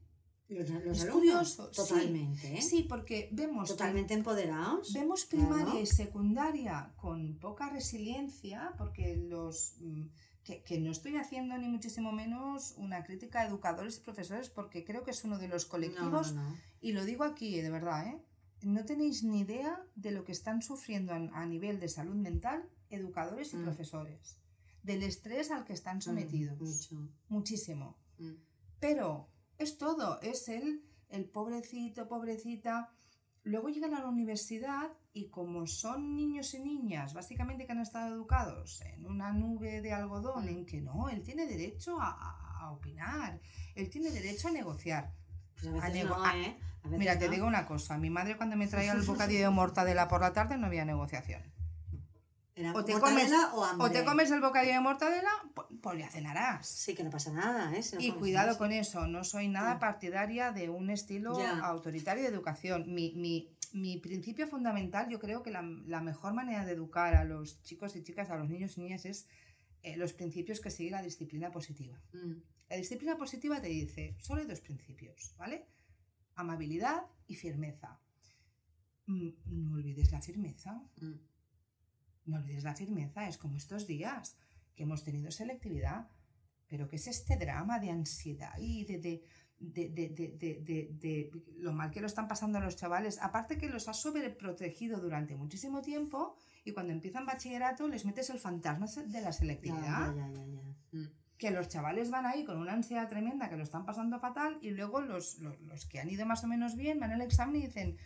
Los, los Es sí. totalmente, ¿eh? Sí, porque vemos Totalmente empoderados. Vemos Claro. primaria y secundaria con poca resiliencia, porque los mm, que, que no estoy haciendo ni muchísimo menos una crítica a educadores y profesores, porque creo que es uno de los colectivos, No, no, no. y lo digo aquí de verdad, ¿eh? no tenéis ni idea de lo que están sufriendo a, nivel de salud mental educadores y Mm. profesores, del estrés al que están sometidos, Mm, mucho. muchísimo. Mm. Pero es todo, es el, el pobrecito, pobrecita. Luego llegan a la universidad y como son niños y niñas, básicamente que han estado educados en una nube de algodón, Mm. en que no, él tiene derecho a, opinar, él tiene derecho a negociar. Pues a veces A nego- no, a- ¿eh? A veces Mira, te digo una cosa, mi madre cuando me traía el bocadillo de mortadela por la tarde no había negociación. Era o te mortadela o hambre. O te comes el bocadillo de mortadela, pues, pues ya cenarás. Sí, que no pasa nada, ¿eh? Si no Y comes cuidado más. con eso, no soy nada partidaria de un estilo Ya. autoritario de educación. Mi, mi- mi principio fundamental, yo creo que la, la mejor manera de educar a los chicos y chicas, a los niños y niñas, es eh, los principios que sigue la disciplina positiva. Mm, La disciplina positiva te dice, solo hay dos principios, ¿vale? Amabilidad y firmeza. Mm, No olvides la firmeza. mm. No olvides la firmeza, es como estos días que hemos tenido selectividad, pero que es este drama de ansiedad y de, de, de, de, lo mal que lo están pasando los chavales. Aparte que los has sobreprotegido durante muchísimo tiempo y cuando empiezan bachillerato les metes el fantasma de la selectividad. ya, ya, ya, ya. Mm. Que los chavales van ahí con una ansiedad tremenda que lo están pasando fatal y luego los, los, los que han ido más o menos bien van al examen y dicen,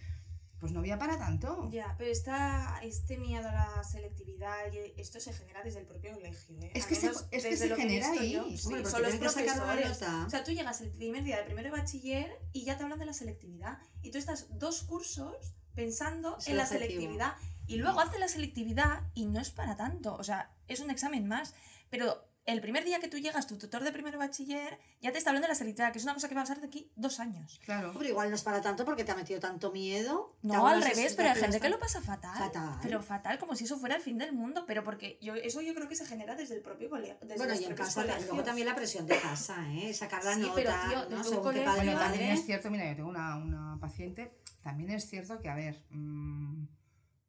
pues no había para tanto. Ya, pero esta, este miedo a la selectividad, y esto se genera desde el propio colegio. ¿eh? Es que se- es que se genera visto ahí. yo, Hombre, sí, porque son los que profesores. O sea, tú llegas el primer día de primero de bachiller y ya te hablan de la selectividad. Y tú estás dos cursos pensando Es en la selectividad. Y luego haces la selectividad y no es para tanto. O sea, es un examen más. Pero el primer día que tú llegas, tu tutor de primero bachiller, ya te está hablando de la selectividad, que es una cosa que va a pasar de aquí dos años. Claro. Hombre, igual no es para tanto porque te ha metido tanto miedo. No, al revés, pero hay gente que lo pasa fatal. Fatal. Pero fatal, como si eso fuera el fin del mundo. Pero porque yo, eso yo creo que se genera desde el propio colegio. Bueno, y en casa, luego también la presión de casa, ¿eh? Sacar la Sí, nota, pero, tío, ¿no? Según qué colegio- padre Bueno, también madre. es cierto, mira, yo tengo una, una paciente, también es cierto que, a ver, mm,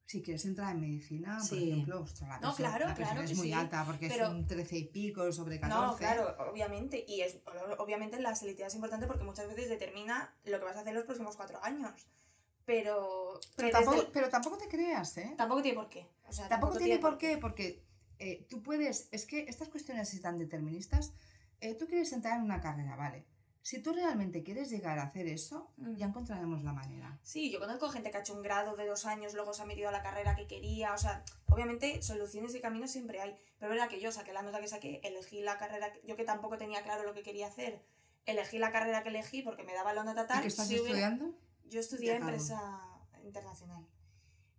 si quieres entrar en medicina, por ejemplo, ostras, la No, claro, la claro es que muy sí, alta porque pero- es un 13 y pico sobre 14. No, claro, obviamente. Y es obviamente la selectividad es importante porque muchas veces determina lo que vas a hacer los próximos cuatro años. Pero. Pero tampoco, desde- pero tampoco te creas, ¿eh? tampoco tiene por qué. O sea, Tampoco tiene por qué, porque eh, tú puedes, es que estas cuestiones así tan deterministas, eh, tú quieres entrar en una carrera, ¿vale? Si tú realmente quieres llegar a hacer eso, Mm. ya encontraremos la manera. Sí, yo conozco gente que ha hecho un grado de dos años, luego se ha metido a la carrera que quería. O sea, obviamente soluciones y caminos siempre hay. Pero es verdad que yo saqué la nota que saqué, elegí la carrera. que- Yo que tampoco tenía claro lo que quería hacer, elegí la carrera que elegí porque me daba la nota tal. ¿Y qué estás si hubiera- estudiando? Yo estudié empresa internacional.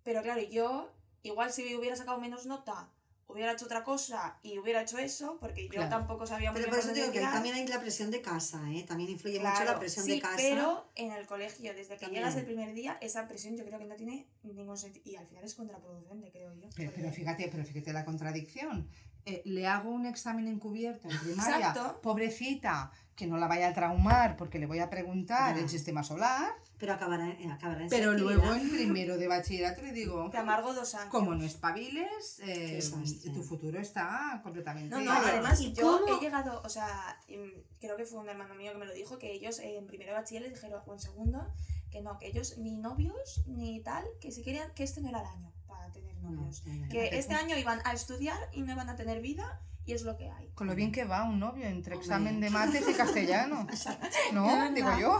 Pero claro, yo, igual si hubiera sacado menos nota, hubiera hecho otra cosa y hubiera hecho eso, porque yo Claro. tampoco sabía muy Pero bien por eso por te digo que también hay la presión de casa, ¿eh? También influye mucho Claro, la presión sí, de casa. Pero en el colegio, desde que También. llegas el primer día, esa presión yo creo que no tiene ningún sentido. Y al final es contraproducente, creo yo. Pero, pero fíjate, pero fíjate la contradicción. Eh, le hago un examen encubierto en primaria, Exacto. pobrecita, que no la vaya a traumar porque le voy a preguntar Ya. el sistema solar, Pero acabará, en- acabará en pero luego en primero de bachillerato le digo, Te amargo dos años. como no espabiles, eh, tu futuro está completamente... No, no, Vale, además ¿y yo cómo? he llegado, o sea, em, creo que fue un hermano mío que me lo dijo, que ellos eh, en primero de bachiller les dijeron, o en segundo, que no, que ellos ni novios ni tal, que si querían, que este no era el año para tener No, novios. Que este año iban a estudiar y no iban a tener vida y es lo que hay. Con lo bien que va un novio entre Hombre. examen de mates y castellano. ¿No? Digo yo.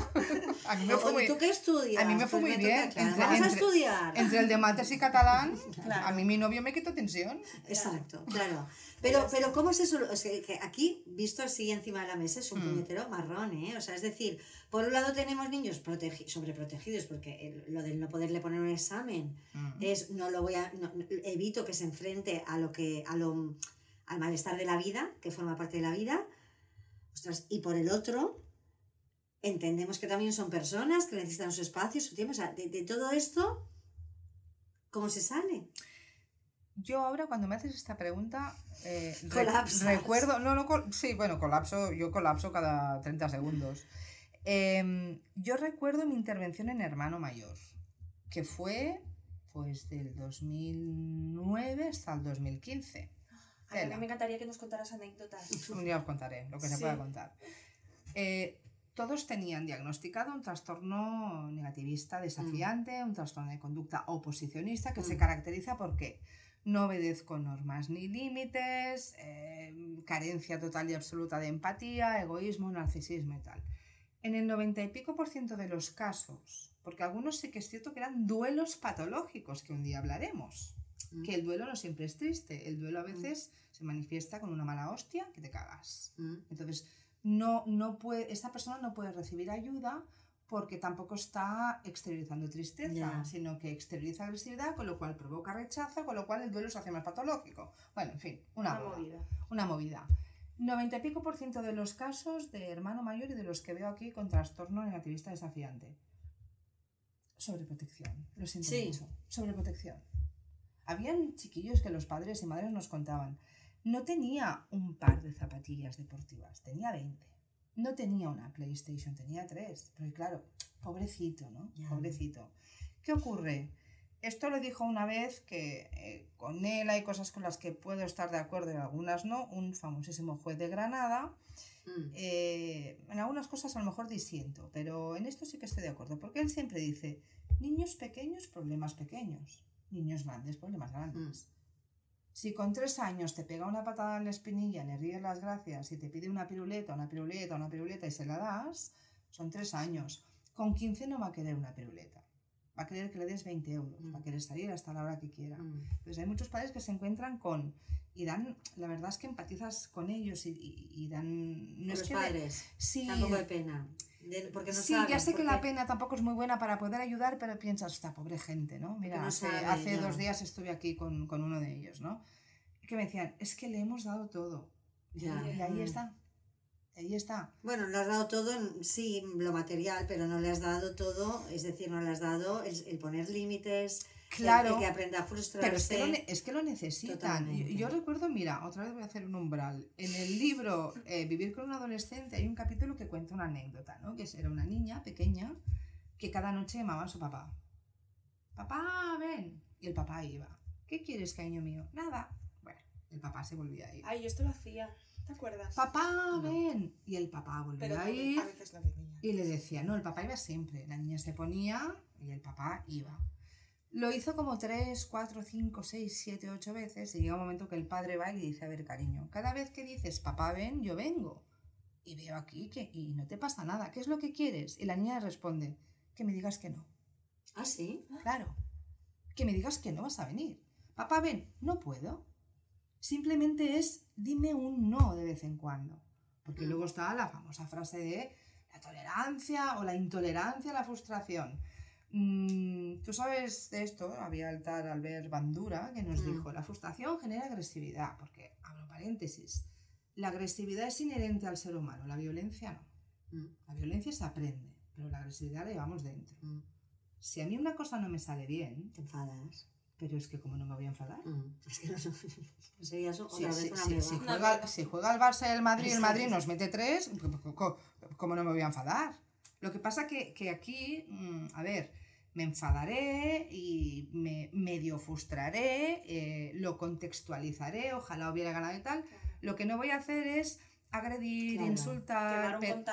A mí me O- fue ¿y muy... ¿Tú qué estudias? a mí me fue muy toca, bien. Entre- Vamos a estudiar. Entre el de mates y catalán, Claro. a mí mi novio me quitó tensión. Exacto, claro. Pero, pero ¿cómo es eso? Es que, que aquí, visto así encima de la mesa, es un Mm. puñetero marrón, ¿eh? O sea, es decir, por un lado tenemos niños protegi- sobreprotegidos, porque el- lo del no poderle poner un examen Mm. es no lo voy a no- evito que se enfrente a lo que a lo al malestar de la vida, que forma parte de la vida. Ostras, y por el otro, entendemos que también son personas que necesitan su espacio, su tiempo. O sea, de, de todo esto, ¿cómo se sale? Yo ahora cuando me haces esta pregunta eh, recuerdo, no, no, col- sí, bueno, colapso, yo colapso cada 30 segundos. Em, yo recuerdo mi intervención en Hermano Mayor, que fue pues del 2009 hasta el 2015. A mí me encantaría que nos contaras anécdotas. Un día os contaré lo que se pueda contar. Eh, todos tenían diagnosticado un trastorno negativista desafiante, un trastorno de conducta oposicionista que se Mm. caracteriza porque no obedezco normas ni límites, eh, carencia total y absoluta de empatía, egoísmo, narcisismo y tal. En el 90 y pico por ciento de los casos, porque algunos sí que es cierto que eran duelos patológicos, que un día hablaremos, Mm. que el duelo no siempre es triste, el duelo a veces se manifiesta con una mala hostia que te cagas. Mm. Entonces, no, no puede, esta persona no puede recibir ayuda porque tampoco está exteriorizando tristeza, sino que exterioriza agresividad, con lo cual provoca rechazo, con lo cual el duelo se hace más patológico. Bueno, en fin, una, Una boda, movida. una movida. 90 y pico por ciento de los casos de hermano mayor y de los que veo aquí con trastorno negativista desafiante. Sobreprotección, lo siento Sí. mucho. Sobreprotección. Habían chiquillos que los padres y madres nos contaban. No tenía un par de zapatillas deportivas, tenía 20. No tenía una PlayStation, tenía tres. Pero claro, pobrecito, ¿no? Pobrecito. ¿Qué ocurre? Esto lo dijo una vez que eh, con él hay cosas con las que puedo estar de acuerdo y algunas no, un famosísimo juez de Granada. Mm. Eh, en algunas cosas a lo mejor disiento, pero en esto sí que estoy de acuerdo, porque él siempre dice, niños pequeños, problemas pequeños, niños grandes, problemas grandes. Si con tres años te pega una patada en la espinilla, le ríes las gracias y te pide una piruleta, una piruleta, una piruleta y se la das, son tres años. Con 15 no va a querer una piruleta. Va a querer que le des 20 euros, Mm. va a querer salir hasta la hora que quiera. Mm. Pues hay muchos padres que se encuentran con y dan, la verdad es que empatizas con ellos y, y- y dan... No es que de- padres. sí, de pena. De- porque no sí, saben, ya sé que la porque- pena tampoco es muy buena para poder ayudar, pero piensas, esta pobre gente, ¿no? Mira, no hace, sabe, hace dos días estuve aquí con, con uno de ellos, ¿no? Que me decían, es que le hemos dado todo. Ya. Y ahí Mm. está. Ahí está. Bueno, le has dado todo, sí, lo material, pero no le has dado todo, es decir, no le has dado el, el poner límites, Claro. el, que aprenda a frustrarse. Pero es que, lo, ne- es que lo necesitan. Yo, recuerdo, mira, otra vez voy a hacer un umbral. En el libro eh, Vivir con un adolescente hay un capítulo que cuenta una anécdota, ¿no? Que era una niña pequeña que cada noche llamaba a su papá. Papá, ven. Y el papá iba. ¿Qué quieres, cariño mío? Nada. Bueno, el papá se volvía a ir. Ay, yo esto lo hacía. ¿Te acuerdas? Papá, ven. Y el papá volvía Pero a no, ir. a veces no venía. Y le decía, no, el papá iba siempre. La niña se ponía y el papá iba. Lo hizo como tres, cuatro, cinco, seis, siete, ocho veces y llega un momento que el padre va y le dice, a ver, cariño, cada vez que dices, papá, ven, yo vengo. Y veo aquí que y no te pasa nada. ¿Qué es lo que quieres? Y la niña responde, que me digas que no. Ah, sí. Claro. Que me digas que no vas a venir. Papá, ven, no puedo. Simplemente es dime un no de vez en cuando. Porque Mm. luego está la famosa frase de la tolerancia o la intolerancia a la frustración. Mm, Tú sabes de esto, había el tal Albert Bandura que nos Mm. dijo, la frustración genera agresividad, porque, abro paréntesis, la agresividad es inherente al ser humano, la violencia no. Mm, La violencia se aprende, pero la agresividad la llevamos dentro. mm. Si a mí una cosa no me sale bien, Te enfadas. pero es que como no me voy a enfadar. Mm. Es que no, no sería eso Si, otra vez una juega, si juega el Barça y el Madrid, el Madrid nos mete tres, ¿cómo no me voy a enfadar? Lo que pasa que, que aquí, mm, a ver, me enfadaré y me medio frustraré, eh, lo contextualizaré, ojalá hubiera ganado y tal. Lo que no voy a hacer es agredir, Claro. insultar, Quemar un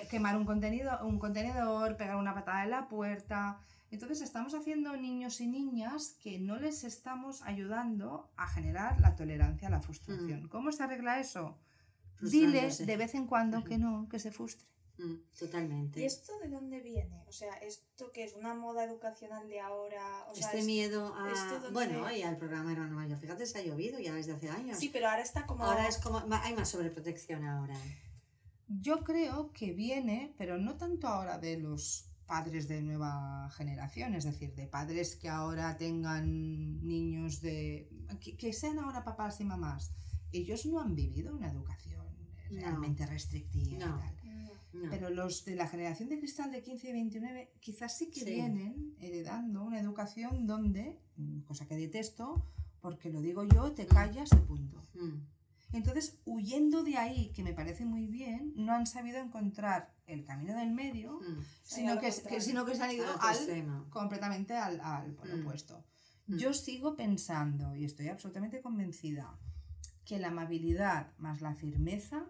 pe- quemar un, contenido, un contenedor, pegar una patada en la puerta. Entonces estamos haciendo niños y niñas que no les estamos ayudando a generar la tolerancia a la frustración. ¿Cómo se arregla eso? Dile Frustrándose. de vez en cuando que no, que se frustre. Mm, Totalmente. ¿Y esto de dónde viene? O sea, ¿esto que es una moda educacional de ahora? O sea, este es- miedo a... ¿esto dónde Bueno, y al programa Hermano Mayor. Fíjate, se ha llovido ya desde hace años. Sí, pero ahora está como... Ahora es como... Hay más sobreprotección ahora. Yo creo que viene, pero no tanto ahora de los padres de nueva generación, es decir, de padres que ahora tengan niños de... que, que sean ahora papás y mamás ellos no han vivido una educación No. realmente restrictiva No. y tal. No. Pero los de la generación de cristal de 15 y 29 quizás sí que Sí. vienen heredando una educación donde, mm, cosa que detesto, porque lo digo yo, te callas y punto. Mm. Entonces, huyendo de ahí, que me parece muy bien, no han sabido encontrar el camino del medio, Mm. sino que, sino que se han ido Al otro al, completamente al, al Mm. opuesto. Mm. Yo sigo pensando, y estoy absolutamente convencida, que la amabilidad más la firmeza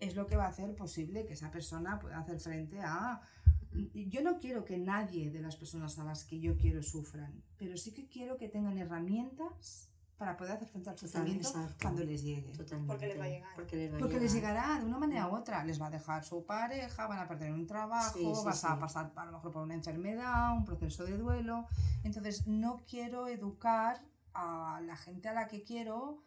es lo que va a hacer posible que esa persona pueda hacer frente a... Yo no quiero que nadie de las personas a las que yo quiero sufran, pero sí que quiero que tengan herramientas para poder hacer frente al sufrimiento exacto. cuando les llegue. Totalmente. Porque les va a llegar. Porque les a Porque les llegar. llegará de una manera u otra. Les va a dejar su pareja, van a perder un trabajo, Sí, sí, vas a sí. pasar a lo mejor por una enfermedad, un proceso de duelo. Entonces, no quiero educar a la gente a la que quiero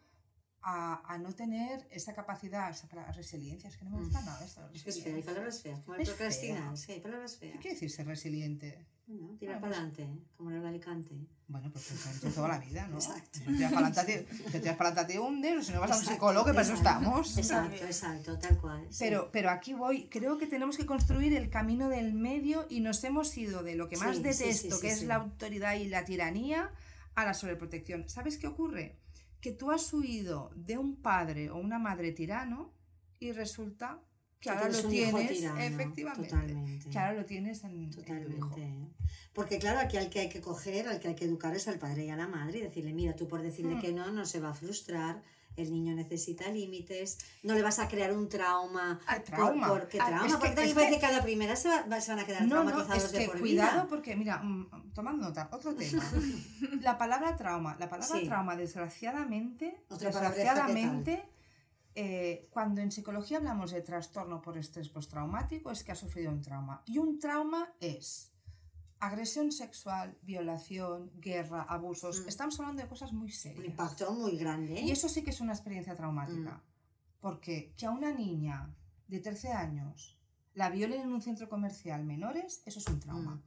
a, a no tener esa capacidad, esa resiliencia. Es que no me gusta nada eso. Mm. Es que es fea, hay palabras feas. Como el Es procrastinar, sí, hay palabras feas. ¿Qué quiere decir ser resiliente? Bueno, tirar para adelante, como el de Alicante. Bueno, pues eso es de toda la vida, ¿no? Exacto. Si te tiras para adelante, te, tiras para adelante te hundes, o si no vas a un psicólogo, que para eso estamos. Exacto, exacto, tal cual. sí. Pero, pero aquí voy, creo que tenemos que construir el camino del medio y nos hemos ido de lo que más Sí, detesto, sí, que es la autoridad y la tiranía, a la sobreprotección. ¿Sabes qué ocurre? Que tú has huido de un padre o una madre tirano y resulta que Que ahora lo tienes, tirano, efectivamente, totalmente. que ahora lo tienes en, en tu hijo. Totalmente. Porque claro, aquí al que hay que coger, al que hay que educar es al padre y a la madre y decirle, mira, tú por decirle Hmm. que no, no se va a frustrar, el niño necesita límites, no le vas a crear un trauma. Ah, trauma. ¿Por, qué Ah, trauma? es que- Porque es parece que- que a la primera se, va- va- se van a quedar No, no, traumatizados es de que por cuidado vida. porque, mira, mm, tomando nota, otro tema. la palabra trauma, la palabra Sí. trauma, desgraciadamente, Otra palabreja, ¿qué desgraciadamente, eh, cuando en psicología hablamos de trastorno por estrés postraumático, es que ha sufrido un trauma. Y un trauma es agresión sexual, violación, guerra, abusos. Mm. Estamos hablando de cosas muy Un serias. impacto muy grande. Y eso sí que es una experiencia traumática. Mm. Porque que a una niña de 13 años la violen en un centro comercial menores, eso es un trauma. Mm.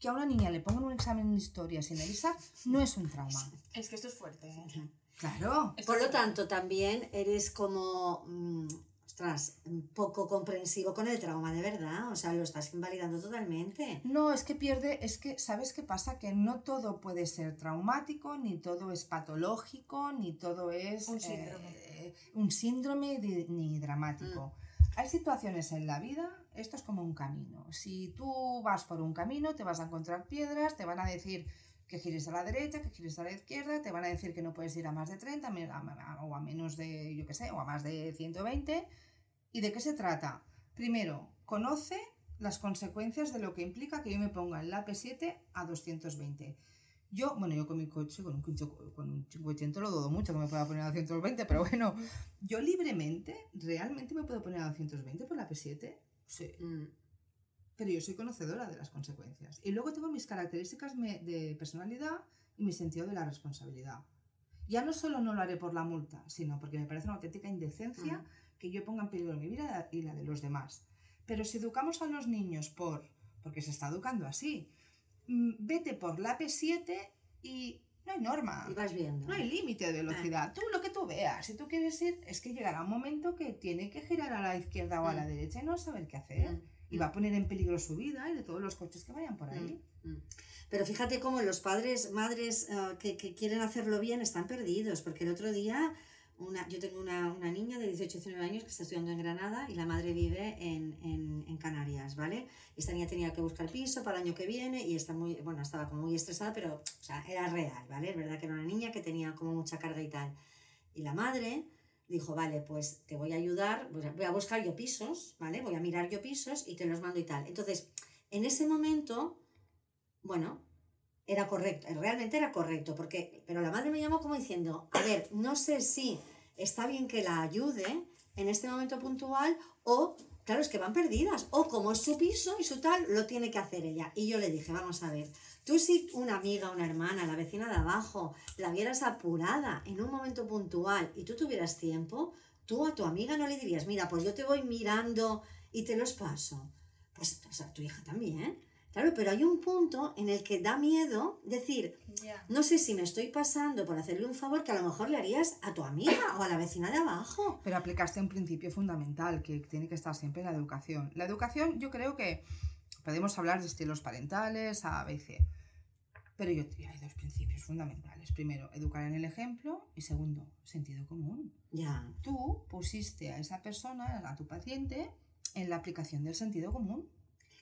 Que a una niña le pongan un examen en historia sin avisar, no es un trauma. Es que esto es fuerte. ¿eh? Claro. Esto Por lo fuerte. tanto, también eres como, ostras, un poco comprensivo con el trauma de verdad. O sea, lo estás invalidando totalmente. No, es que pierde, es que, ¿sabes qué pasa? Que no todo puede ser traumático, ni todo es patológico, ni todo es Un eh, síndrome. un síndrome ni dramático. Hay situaciones en la vida, esto es como un camino. Si tú vas por un camino, te vas a encontrar piedras, te van a decir que gires a la derecha, que gires a la izquierda, te van a decir que no puedes ir a más de 30 me- a- a- o a menos de, yo qué sé, o a más de 120. ¿Y de qué se trata? Primero, conoce las consecuencias de lo que implica que yo me ponga el AP7 a 220. Yo, bueno, yo con mi coche, con un, 5 con un 580 lo dudo mucho que me pueda poner a 220, pero bueno, yo libremente, realmente me puedo poner a 220 por la P7. Sí. Mm, Pero yo soy conocedora de las consecuencias. Y luego tengo mis características de personalidad y mi sentido de la responsabilidad. Ya no solo no lo haré por la multa, sino porque me parece una auténtica indecencia Mm. que yo ponga en peligro mi vida y la de los demás. Pero si educamos a los niños por, porque se está educando así, mm, vete por la P7 y no hay norma. Y vas viendo. No hay límite de velocidad. Ah. Tú lo que tú veas, si tú quieres ir, es que llegará un momento que tiene que girar a la izquierda o a la Mm. derecha y no saber qué hacer. Mm, Y va a poner en peligro su vida y de todos los coches que vayan por ahí. Mm, mm. Pero fíjate cómo los padres, madres eh, que, que quieren hacerlo bien están perdidos, porque el otro día una, yo tengo una, una niña de 18 19 años que está estudiando en Granada y la madre vive en, en, Canarias, ¿vale? Esta niña tenía que buscar piso para el año que viene y está muy, bueno, estaba como muy estresada, pero o sea, era real, ¿vale? Es verdad que era una niña que tenía como mucha carga y tal. Y la madre dijo, vale, pues te voy a ayudar, voy a- buscar yo pisos, ¿vale? Voy a mirar yo pisos y te los mando y tal. Entonces, en ese momento, bueno, era correcto, realmente era correcto, porque, pero la madre me llamó como diciendo, a ver, no sé si está bien que la ayude en este momento puntual o, claro, es que van perdidas, o como es su piso y su tal, lo tiene que hacer ella. Y yo le dije, vamos a ver, tú si una amiga, una hermana, la vecina de abajo, la vieras apurada en un momento puntual y tú tuvieras tiempo, tú a tu amiga no le dirías, mira, pues yo te voy mirando y te los paso. Pues, pues a tu hija también. Claro, pero hay un punto en el que da miedo decir, no sé si me estoy pasando por hacerle un favor que a lo mejor le harías a tu amiga o a la vecina de abajo. Pero aplicaste un principio fundamental que tiene que estar siempre en la educación. La educación, yo creo que podemos hablar de estilos parentales, A, B y C. Pero yo hay dos principios fundamentales. Primero, educar en el ejemplo y segundo, sentido común. Ya. Tú pusiste a esa persona, a tu paciente, en la aplicación del sentido común.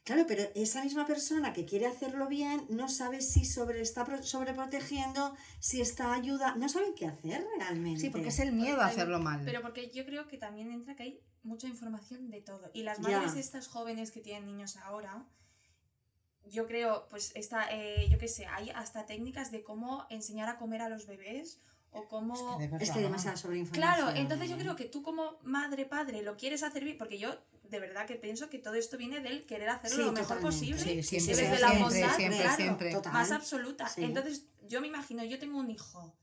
Claro, pero esa misma persona que quiere hacerlo bien no sabe si sobre está pro- sobreprotegiendo, si está ayuda, no sabe qué hacer realmente. Sí, porque es el miedo a hacerlo mal. Pero porque yo creo que también entra que hay mucha información de todo. Y las madres de estas jóvenes que tienen niños ahora, yo creo, pues está, eh, yo qué sé, hay hasta técnicas de cómo enseñar a comer a los bebés o cómo... Es que de Es que hay demasiada sobreinformación. Claro, entonces yo creo que tú como madre, padre, lo quieres hacer bien, porque yo de verdad que pienso que todo esto viene del querer hacerlo Sí, lo mejor totalmente. posible. Sí, siempre, desde la siempre, bondad, siempre, claro, siempre. total. más absoluta. Sí. Entonces, yo me imagino, yo tengo un hijo,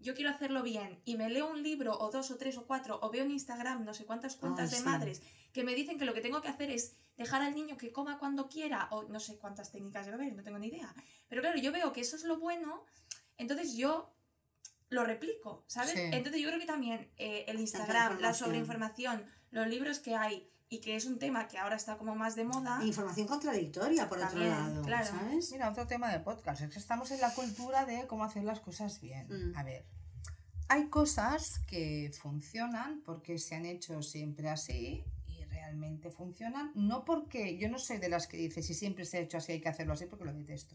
yo quiero hacerlo bien y me leo un libro o dos o tres o cuatro o veo en Instagram no sé cuántas cuentas Ah, de sí. madres que me dicen que lo que tengo que hacer es dejar al niño que coma cuando quiera o no sé cuántas técnicas debe haber, no tengo ni idea. Pero claro, yo veo que eso es lo bueno, entonces yo lo replico, ¿sabes? Sí. Entonces yo creo que también eh, el Instagram, la información. sobreinformación, los libros que hay y que es un tema que ahora está como más de moda. Información contradictoria, por También, otro lado, claro. ¿sabes? Mira, otro tema de podcast. Es que estamos en la cultura de cómo hacer las cosas bien. Mm. A ver, hay cosas que funcionan porque se han hecho siempre así y realmente funcionan. No porque yo no soy de las que dice si siempre se ha hecho así hay que hacerlo así porque lo detesto,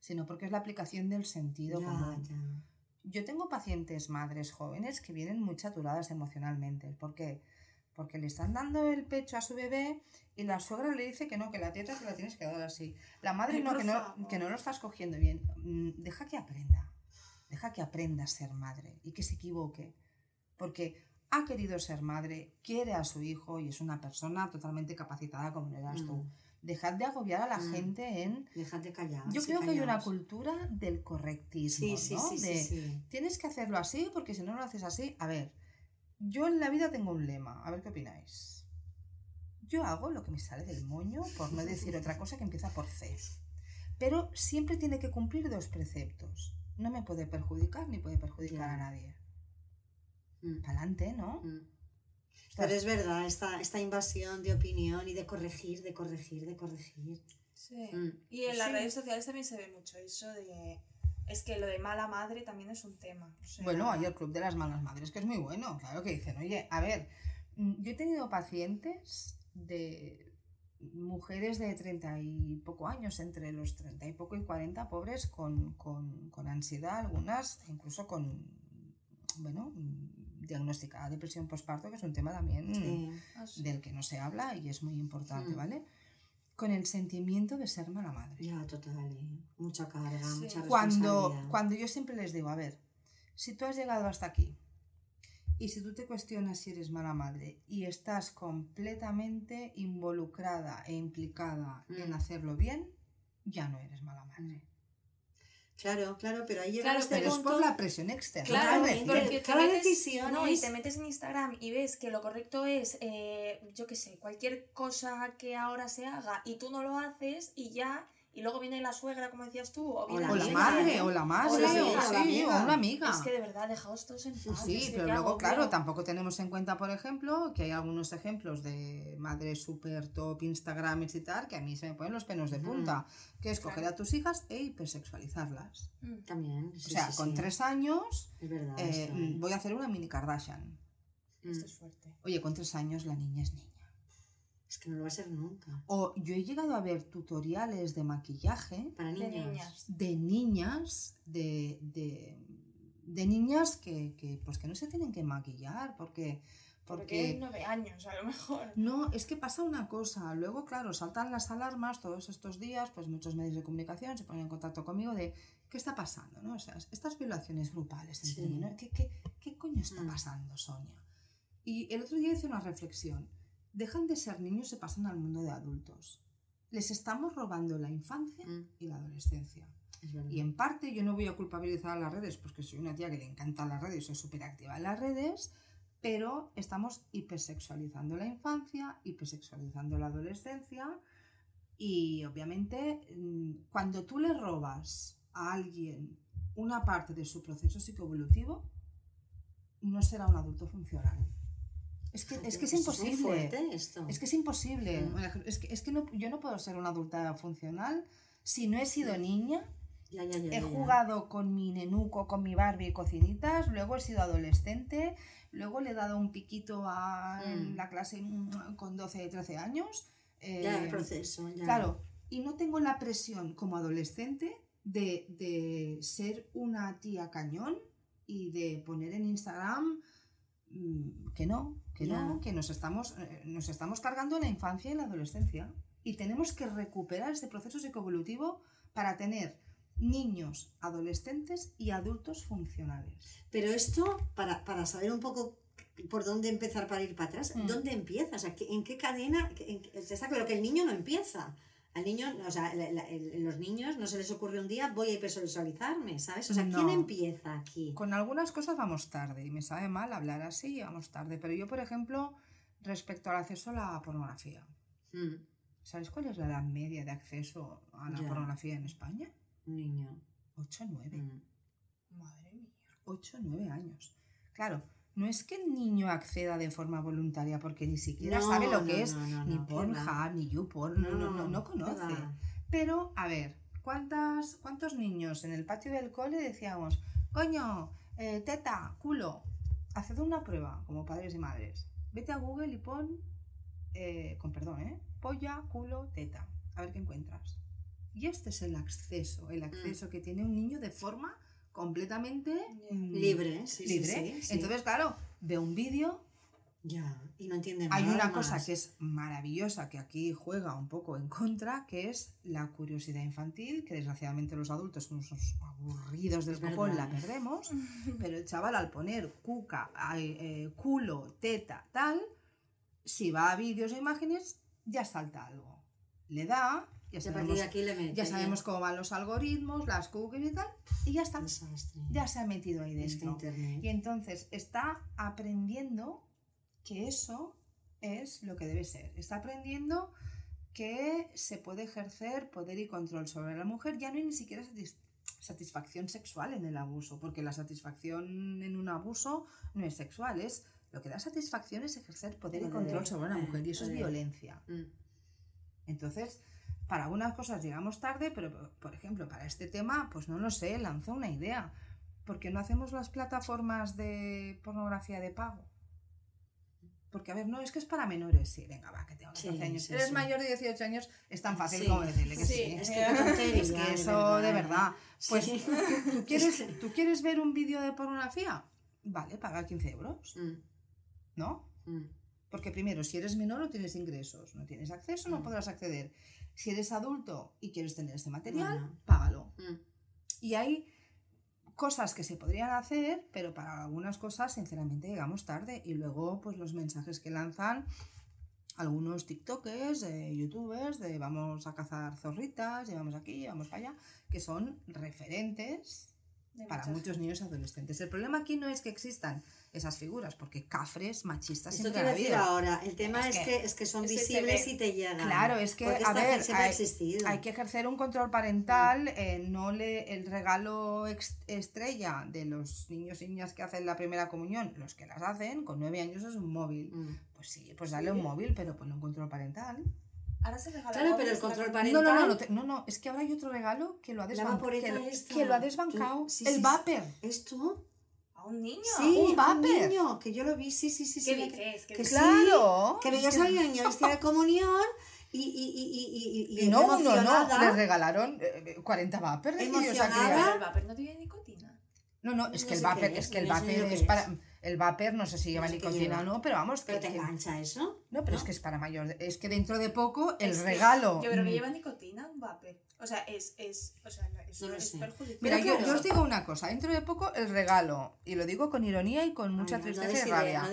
sino porque es la aplicación del sentido Ya, común. ya. Yo tengo pacientes madres jóvenes que vienen muy saturadas emocionalmente. ¿Por qué? Porque le están dando el pecho a su bebé y la suegra le dice que no, que la teta se la tienes que dar así. La madre Ay, no, que no, que no lo estás cogiendo bien. Mm, Deja que aprenda. Deja que aprenda a ser madre y que se equivoque. Porque ha querido ser madre, quiere a su hijo y es una persona totalmente capacitada como lo eras tú. Mm. Dejad de agobiar a la Mm. gente en... Déjate callar. Yo creo que hay una cultura del correctismo, Sí, sí, ¿no? sí, De, sí. tienes que hacerlo así porque si no lo haces así, a ver, yo en la vida tengo un lema, a ver qué opináis. Yo hago lo que me sale del moño, por no decir otra cosa que empieza por C. Pero siempre tiene que cumplir dos preceptos. No me puede perjudicar ni puede perjudicar a nadie. Mm, Pa'lante, ¿no? mm. Pero es verdad, esta, esta invasión de opinión y de corregir, de corregir, de corregir. Sí. Mm. Y en las Sí. redes sociales también se ve mucho eso de... Es que lo de mala madre también es un tema. o sea, Bueno, hay el Club de las Malas Madres, que es muy bueno. Claro que dicen, oye, a ver, mm, yo he tenido pacientes de mujeres de 30 y poco años, entre los 30 y poco y 40, pobres con, con, con ansiedad, algunas incluso con, bueno, diagnosticada depresión postparto, que es un tema también sí. del que no se habla y es muy importante, Mm. ¿vale? Con el sentimiento de ser mala madre. Ya, total. ¿eh? Mucha carga, Sí. mucha Cuando, responsabilidad. cuando yo siempre les digo, a ver, si tú has llegado hasta aquí y si tú te cuestionas si eres mala madre y estás completamente involucrada e implicada en Mm. hacerlo bien, ya no eres mala madre. Claro, claro, pero ahí llega Claro, este Pero es por la presión externa. Claro, porque cada decisión no, y te metes en Instagram y ves que lo correcto es, eh, yo qué sé, cualquier cosa que ahora se haga y tú no lo haces y ya, y luego viene la suegra, como decías tú, o, viene la o la madre, o la madre, O la o, amiga, sí, o la amiga. o una amiga. Es que de verdad, dejaos todos en paz. Sí, que pero luego, claro, tampoco tenemos en cuenta, por ejemplo, que hay algunos ejemplos de madres super top, Instagramers y tal, que a mí se me ponen los pelos de punta, que es coger a tus hijas e hipersexualizarlas. Mm. También, O sí, sea, sí, con sí. tres años Es verdad. eh, esto, ¿eh? voy a hacer una mini Kardashian. Mm. Esto es fuerte. Oye, con tres años la niña es niña. Es que no lo va a ser nunca. O yo he llegado a ver tutoriales de maquillaje Para De niños. niñas. de niñas, de, de, de niñas que, que, pues que no se tienen que maquillar porque... Porque porque tienen nueve años, a lo mejor. No, es que pasa una cosa. Luego, claro, saltan las alarmas todos estos días, pues muchos medios de comunicación se ponen en contacto conmigo de qué está pasando, ¿no? O sea, estas violaciones grupales entre Sí. mí, ¿no? ¿Qué, qué, qué coño está Mm. pasando, Sonia? Y el otro día hice una reflexión. Dejan de ser niños y se pasan al mundo de adultos. Les estamos robando la infancia Mm, y la adolescencia. Y en parte yo no voy a culpabilizar a las redes, porque soy una tía que le encanta las redes y soy súper activa en las redes, pero estamos hipersexualizando la infancia, hipersexualizando la adolescencia Y obviamente, mm, cuando tú le robas a alguien una parte de su proceso psicoevolutivo, no será un adulto funcional. Es que, es, que es muy imposible. fuerte esto. Es que es imposible. Mm. Es que, es que no, yo no puedo ser una adulta funcional si no he sido niña, Ya, ya, ya, he jugado con mi nenuco, con mi Barbie cocinitas, luego he sido adolescente, luego le he dado un piquito a Mm. la clase mm, con 12, 13 años. Ya, el eh, proceso, ya. Claro, y no tengo la presión como adolescente de, de ser una tía cañón y de poner en Instagram mm, que no, que no, que nos estamos, eh, nos estamos cargando la infancia y la adolescencia. Y tenemos que recuperar este proceso psicoevolutivo para tener niños, adolescentes y adultos funcionales. Pero esto, para, para saber un poco por dónde empezar para ir para atrás, Mm. ¿dónde empiezas? ¿En qué, en qué cadena? En está claro que el niño no empieza. Al niño, o sea, la- la- el- los niños no se les ocurre un día voy a hipersexualizarme, ¿sabes? O sea, ¿quién No. empieza aquí? Con algunas cosas vamos tarde y me sabe mal hablar así y vamos tarde. Pero yo, por ejemplo, respecto al acceso a la pornografía, Mm, ¿sabes cuál es la edad media de acceso a la Ya. pornografía en España? un niño. 8 9. Mm. Madre mía. 8 9 años. Claro, no es que el niño acceda de forma voluntaria porque ni siquiera No, sabe lo no, que es ni Pornhub, ni YouPorn, no, no, no, no conoce. Pero, a ver, ¿cuántas, ¿cuántos niños en el patio del cole decíamos, coño, eh, teta, culo? Haced una prueba, como padres y madres. Vete a Google y pon, eh, con perdón, ¿eh? Polla, culo, teta. A ver qué encuentras. Y este es el acceso, el acceso que tiene un niño de forma completamente mm, Libre, sí, libre. sí. Entonces, claro, ve un vídeo, Ya, y no entiende hay nada una cosa que es maravillosa, que aquí juega un poco en contra, que es la curiosidad infantil, que desgraciadamente los adultos somos aburridos del copón, la perdemos, pero el chaval al poner cuca, eh, culo, teta, tal, si va a vídeos o imágenes, ya salta algo. Le da, ya sabemos, de aquí le mete, ya sabemos cómo van los algoritmos, las cookies y tal, y ya está, Desastre. ya se ha metido ahí Es que dentro. Y entonces está aprendiendo que eso es lo que debe ser. Está aprendiendo que se puede ejercer poder y control sobre la mujer. Ya no hay ni siquiera satis- satisfacción sexual en el abuso, porque la satisfacción en un abuso no es sexual, es lo que da satisfacción es ejercer poder y control sobre una eh, mujer y eso es violencia. Mm. Entonces, para algunas cosas llegamos tarde, pero por ejemplo, para este tema, pues no lo sé, lanzó una idea. ¿Por qué no hacemos las plataformas de pornografía de pago? Porque, a ver, no, es que es para menores. Sí, venga, va, que tengo 14 Sí, años. sí, Eres sí. mayor de 18 años, es tan fácil como decirle que sí. Es que Es que eso, de verdad. Pues, Sí. ¿tú, tú quieres, ¿tú quieres ver un vídeo de pornografía? Vale, paga 15 euros, Mm, ¿no? mm. Porque primero, si eres menor no tienes ingresos, no tienes acceso, no Mm. podrás acceder. Si eres adulto y quieres tener este material, Bueno. págalo. Mm. Y hay cosas que se podrían hacer, pero para algunas cosas, sinceramente, llegamos tarde. Y luego, pues los mensajes que lanzan algunos TikTokers, eh, youtubers, de vamos a cazar zorritas, llevamos aquí, vamos para allá, que son referentes De para muchas- muchos niños y adolescentes. El problema aquí no es que existan esas figuras, porque cafres, machistas, Esto siempre quiero ha decir habido. ahora. El tema Es es, que- que, es que son es visibles y te llegan. Claro, es que, a ver, ha hay- que ejercer un control parental, eh, no le, el regalo ex- estrella de los niños y niñas que hacen la primera comunión, los que las hacen, con nueve años es un móvil. Mm. Pues sí, pues dale un móvil, pero ponle un control parental. Ahora se regala Claro, pero el control parental. No, no, no, no, te- no, no, es que ahora hay otro regalo que lo ha, La desban- vaporeta que, lo- esta. que lo ha desbancado. El vapor. ¿Esto? ¿A un niño? Sí, un un vapor. niño, que yo lo vi, sí, sí, sí. ¿Qué sí, dices? ¿Qué que Claro. Que veías al niño vestido de comunión y, y, y, y, y, Y no uno, no, le regalaron eh, 40 vapers. de niños a Emocionada. el vapor no tiene nicotina. No, no, es No que el vapor, es es, que el vapor lo que es es. para. El vapor no sé si lleva nicotina o no, pero vamos, que, Pero te que- engancha eso. No, pero ¿no? es que es para mayor. Es que dentro de poco el Es que regalo. Yo creo que mm, lleva nicotina un vapor. O sea, es, es, o sea, no, es sé. perjudicial. Mira, yo, os digo una cosa. Dentro de poco el regalo, y lo digo con ironía y con mucha Ay, tristeza no y idea, rabia.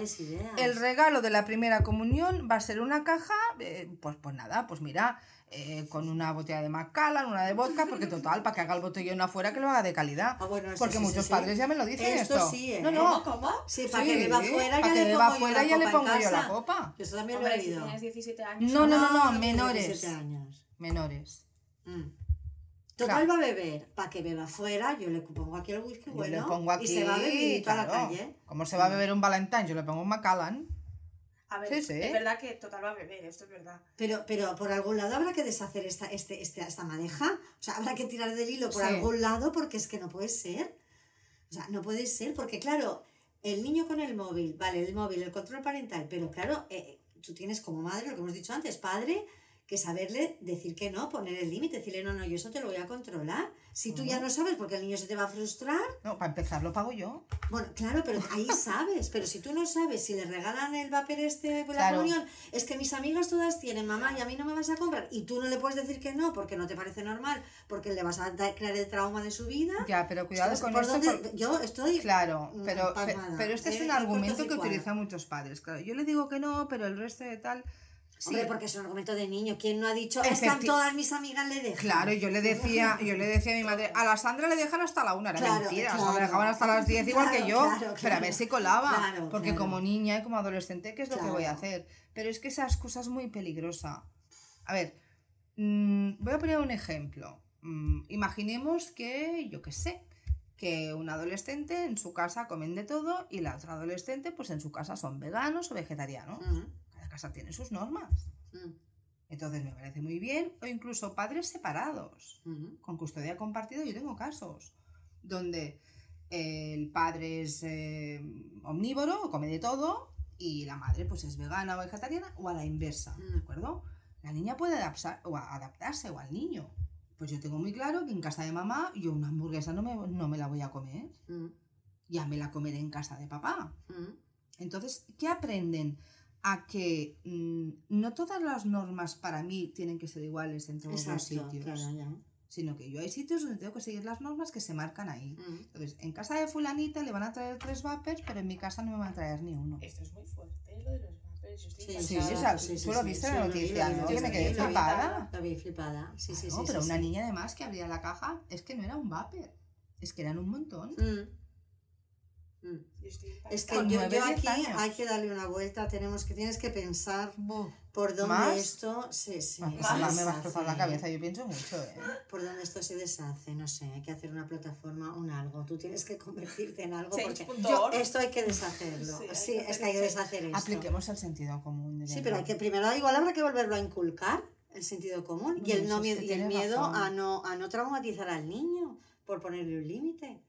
El regalo de la primera comunión va a ser una caja, eh, pues, pues nada, pues mira, eh, con una botella de Macallan, una de vodka, porque total, para que haga el botellón afuera, que lo haga de calidad. Ah, bueno, eso porque sí, sí, muchos sí. padres ya me lo dicen Esto esto. sí, ¿eh? No, no. ¿Cómo? Sí, para Sí, que beba fuera para ya que le beba pongo fuera yo ya la le pongo yo la copa. Eso también lo Hombre, he si oído. tienes 17 años. No, no, no, no, ahora, menores. 17 años. menores. Mm. Total Claro. va a beber, para que beba fuera, yo le pongo aquí el whisky Yo bueno le pongo aquí, y se va a beber a la claro, calle. ¿Cómo se va a beber un Valentine? Yo le pongo un Macallan. A ver, Sí, sí. es verdad que total va a beber, esto es verdad. Pero, pero por algún lado habrá que deshacer esta, este, este- esta madeja. O sea, habrá que tirar del hilo por Sí. algún lado porque es que no puede ser. O sea, no puede ser porque, claro, el niño con el móvil, vale, el móvil, el control parental, pero claro, eh, tú tienes como madre, lo que hemos dicho antes, padre, que saberle decir que no, poner el límite, decirle, no, no, yo eso te lo voy a controlar. Si tú ya no sabes porque el niño se te va a frustrar, No, para empezar lo pago yo. bueno, claro, pero ahí sabes, pero si tú no sabes, si le regalan el vapor este por la Claro. comunión, es que mis amigas todas tienen mamá y a mí no me vas a comprar y tú no le puedes decir que no porque no te parece normal, porque le vas a crear el trauma de su vida. Ya, pero cuidado con ¿por esto. dónde- por- Yo estoy... Claro, mm, pero, pero este es eh, un argumento que utilizan muchos padres. Claro, yo le digo que no, pero el resto de tal. Sí, Hombre, porque es un argumento de niño. ¿Quién no ha dicho, están todas mis amigas le dejan? Claro, yo le decía, yo le decía a mi madre, a la Sandra le dejan hasta la una, era Claro, mentira, claro. la dejaban hasta las 10 igual que yo, claro, pero a ver si colaba, Claro, porque como niña y como adolescente, ¿qué es lo que voy a hacer? Pero es que esa excusa es muy peligrosa. A ver, mm, voy a poner un ejemplo. Mm, imaginemos que, yo qué sé, que un adolescente en su casa comen de todo y la otra adolescente pues en su casa son veganos o vegetarianos. Cada casa tiene sus normas. mm, Entonces me parece muy bien, o incluso padres separados con custodia compartida yo tengo casos donde el padre es eh, omnívoro o come de todo y la madre pues es vegana o vegetariana o a la inversa, Mm. ¿de acuerdo? La niña puede adaptar, o adaptarse o al niño. Pues yo tengo muy claro que en casa de mamá yo una hamburguesa no me, no me la voy a comer, Mm, ya me la comeré en casa de papá. Entonces, ¿qué aprenden? A que mm, no todas las normas para mí tienen que ser iguales en todos los Exacto, sitios claro, ya. sino que yo hay sitios donde tengo que seguir las normas que se marcan ahí. Mm. Entonces, en casa de fulanita le van a traer tres vapers, pero en mi casa no me van a traer ni uno. Esto es muy fuerte, lo de los vapers. Yo estoy Sí, Sí, encantada. o sea, tú lo viste en la noticia, ¿no? Que me quedé flipada. Lo vi flipada, sí, sí, No, sí. pero sí, una sí. niña además que abría la caja, es que no era un vapor, es que eran un montón. Mm, Es que Con yo, yo aquí años. hay que darle una vuelta, tenemos que, tienes que pensar Buh. por dónde ¿Más? esto se, se, Bueno, se me va a la cabeza, yo pienso mucho, ¿eh? Por dónde esto se deshace, no sé, hay que hacer una plataforma, un algo. Tú tienes que convertirte en algo porque Change.org. esto hay que deshacerlo. Sí, hay Sí, que es que hay que deshacer esto. Apliquemos el sentido común. de Sí, pero hay que primero igual habrá que volverlo a inculcar el sentido común y el, no, y el miedo razón. a no, a no traumatizar al niño por ponerle un límite.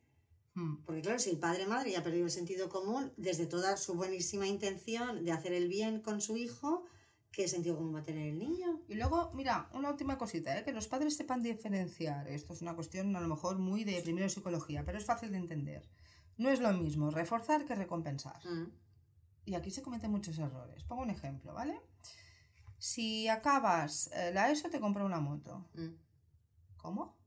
Hmm. Porque claro, si el padre madre ya ha perdido el sentido común, desde toda su buenísima intención de hacer el bien con su hijo, ¿qué sentido común va a tener el niño? Y luego, mira, una última cosita, ¿eh? que los padres sepan diferenciar. Esto es una cuestión a lo mejor muy de primero psicología, pero es fácil de entender. No es lo mismo reforzar que recompensar. Mm, Y aquí se cometen muchos errores. Pongo un ejemplo, ¿vale? Si acabas eh, la ESO, te compra una moto. mm. ¿Cómo?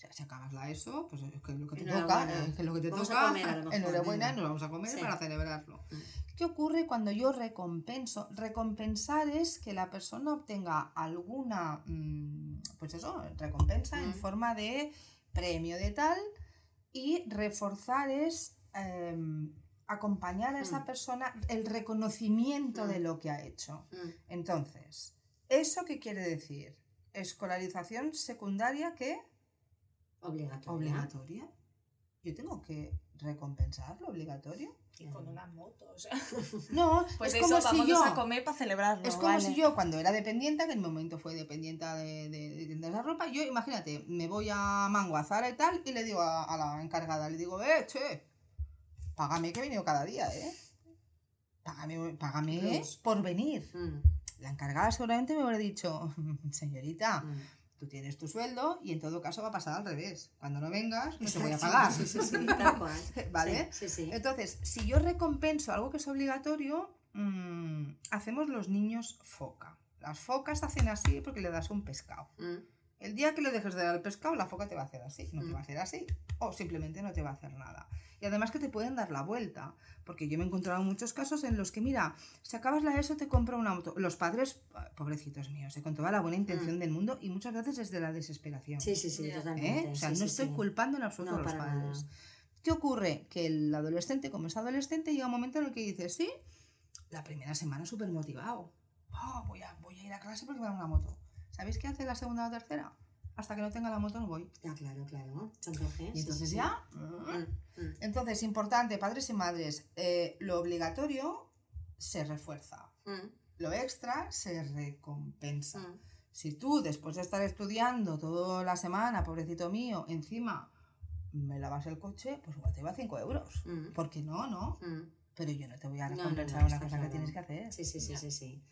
O sea, si acabas la ESO, pues es que lo que te toca, es que lo que te Vamos a toca, enhorabuena, nos vamos a comer Sí. para celebrarlo. Mm. ¿Qué ocurre cuando yo recompenso? Recompensar es que la persona obtenga alguna, mm, pues eso, recompensa en Mm. forma de premio de tal y reforzar es em, acompañar a esa persona el reconocimiento de lo que ha hecho. Entonces, ¿eso qué quiere decir? Escolarización secundaria que Obligatoria. obligatoria. Yo tengo que recompensar lo obligatorio. Y con una moto, o sea. No, Pues es eso, como si yo a comer para celebrarlo. es como vale. si yo cuando era dependiente, que en mi momento fue dependiente de, de, de tiendas de ropa, yo imagínate, me voy a Mango, a Zara y tal, y le digo a, a la encargada, le digo, eh, che, págame que he venido cada día, ¿eh? Págame, págame Plus. por venir. Mm, La encargada seguramente me hubiera dicho, señorita, mm. Tú tienes tu sueldo y en todo caso va a pasar al revés. Cuando no vengas, no te voy a pagar. Sí, sí, sí, tal cual. ¿Vale? Sí, sí, sí. Entonces, si yo recompenso algo que es obligatorio, mm, hacemos los niños foca. Las focas hacen así porque le das un pescado. Mm, El día que le dejes de dar el pescado, la foca te va a hacer así, no te Mm. va a hacer así, o simplemente no te va a hacer nada. Y además que te pueden dar la vuelta, porque yo me he encontrado muchos casos en los que, mira, si acabas la ESO te compro una moto. Los padres, ah, pobrecitos míos, eh, con toda la buena intención del mundo y muchas veces es de la desesperación. Mm. Sí, sí, sí, totalmente. ¿eh? O sea, sí, no sí, estoy sí. culpando en absoluto No, a los padres. nada. ¿Qué ocurre? Que el adolescente, como es adolescente, llega un momento en el que dice, sí, la primera semana súper motivado. Oh, voy, a, voy a ir a clase porque me dan una moto. ¿Sabéis qué hace la segunda o la tercera? Hasta que no tenga la moto no voy. Ya, claro, claro. Chantaje. Y entonces sí, sí. ya... Mm, mm, Entonces, importante, padres y madres, eh, lo obligatorio se refuerza, mm, lo extra se recompensa. mm. Si tú, después de estar estudiando toda la semana, pobrecito mío, encima me lavas el coche, pues igual te va 5 euros. Mm. ¿Por qué no, no? Mm. Pero yo no te voy a No, no, recompensar no, una cosa que claro. tienes que hacer. Sí, sí, sí, sí, sí.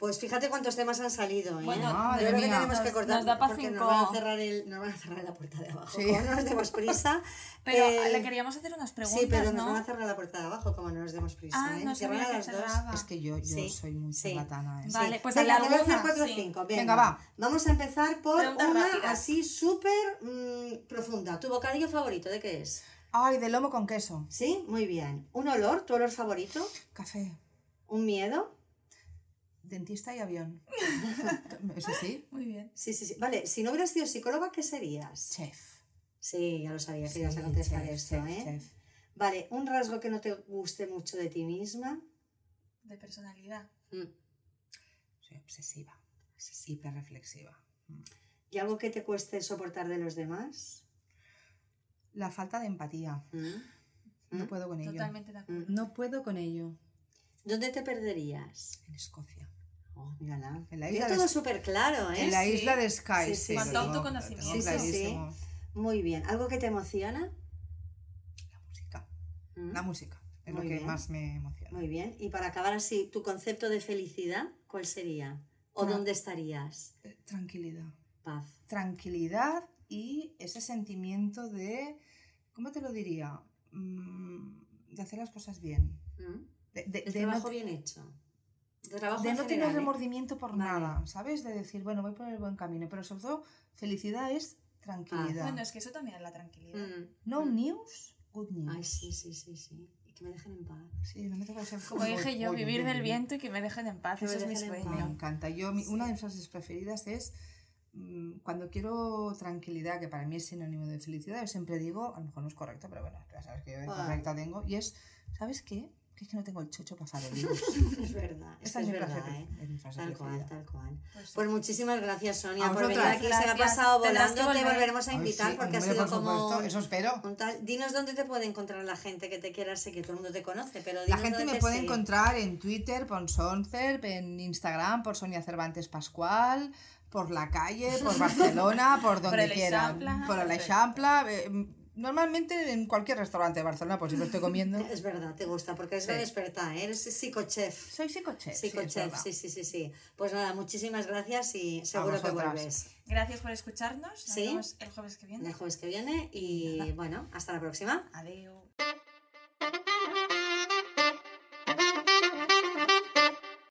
Pues fíjate cuántos temas han salido, ¿eh? Bueno, Madre Yo creo que mía. tenemos que Nos- cortar nos da porque cinco. nos van a cerrar el, nos van a cerrar la puerta de abajo. Sí. Como no nos demos prisa. Pero eh, le queríamos hacer unas preguntas, Sí, pero nos ¿no? van a cerrar la puerta de abajo como no nos demos prisa. Ah, ¿eh? no Cierran sabía a que las dos. Es que yo, yo Sí, soy muy sí. charlatana. ¿eh? Va- Vale, pues Venga, a hacer cuatro o sí. cinco. Venga, Venga, va. Vamos a empezar por Preguntas una rápidas. así súper mm, profunda. ¿Tu bocadillo favorito de qué es? Ay, de lomo con queso. Sí, muy bien. ¿Un olor? ¿Tu olor favorito? Café. ¿Un miedo? Dentista y avión. ¿Eso sí? Muy bien. Sí, sí, sí. Vale, si no hubieras sido psicóloga, ¿qué serías? Chef. Sí, ya lo sabía que Sí, ibas a contestar chef, esto, chef, ¿eh? chef. Vale, un rasgo que no te guste mucho de ti misma. De personalidad. Mm. Soy obsesiva. Hiper reflexiva. ¿Y algo que te cueste soportar de los demás? La falta de empatía. Mm. No Mm. puedo con ello. Totalmente de acuerdo. No puedo con ello. ¿Dónde te perderías? En Escocia. Oh. En la isla todo súper claro, ¿eh? En la Sí. isla de Sky. Sí, Autoconocimiento. Sí, sí, sí. Muy bien. ¿Algo que te emociona? La música. Mm. La música. Es Muy lo que bien. más me emociona. Muy bien. Y para acabar así, ¿tu concepto de felicidad cuál sería? ¿O Tra- dónde estarías? Eh, Tranquilidad. Paz. Tranquilidad y ese sentimiento de. ¿Cómo te lo diría? Mm, de hacer las cosas bien. Mm. De, de- El de trabajo bien hecho. De trabajo de no general, tener ¿eh? remordimiento por Vale. nada, ¿sabes? De decir, bueno, voy por el buen camino, pero sobre todo, felicidad es tranquilidad. Bueno, es que eso también es la tranquilidad. Mm. No Mm. news, good news. Ay, sí, sí, sí, sí. Y que me dejen en paz. Sí, no me toca ser Como dije yo, Oye, vivir oye, del viento y que me dejen en paz. Eso es mi en Me sueño. encanta. Yo, mi- una de mis frases preferidas es mm, cuando quiero tranquilidad, que para mí es sinónimo de felicidad, yo siempre digo, a lo mejor no es correcto, pero bueno, ya sabes que yo de Ah. correcta tengo, y es, ¿sabes qué? Que es que no tengo el chocho pasar el virus. Es verdad, es, Esa es es mi frase, verdad, ¿eh? es mi frase Tal cual, tal cual. Pues, Pues muchísimas gracias, Sonia, por venir aquí. Se me ha pasado volando, te volver. volveremos a Ay, invitar sí, porque ha sido por como... supuesto, eso espero. un tal- Dinos dónde te puede encontrar la gente que te quiera, sé que todo el mundo te conoce, pero La gente me puede sigue. encontrar en Twitter por Soncerp, en Instagram por Sonia Cervantes Pascual, por la calle, por Barcelona, por donde el quieran. Eixample, por el perfecto. Eixample, eh, normalmente en cualquier restaurante de Barcelona, pues si lo estoy comiendo. Es verdad, te gusta, porque es Sí. la experta, ¿eh? eres psicochef. Soy psicochef. Psicochef, sí, sí, sí, sí. Pues nada, muchísimas gracias y seguro que vuelves Gracias por escucharnos. Nos Sí. vemos el jueves que viene. el jueves que viene y bueno, hasta la próxima. Adiós.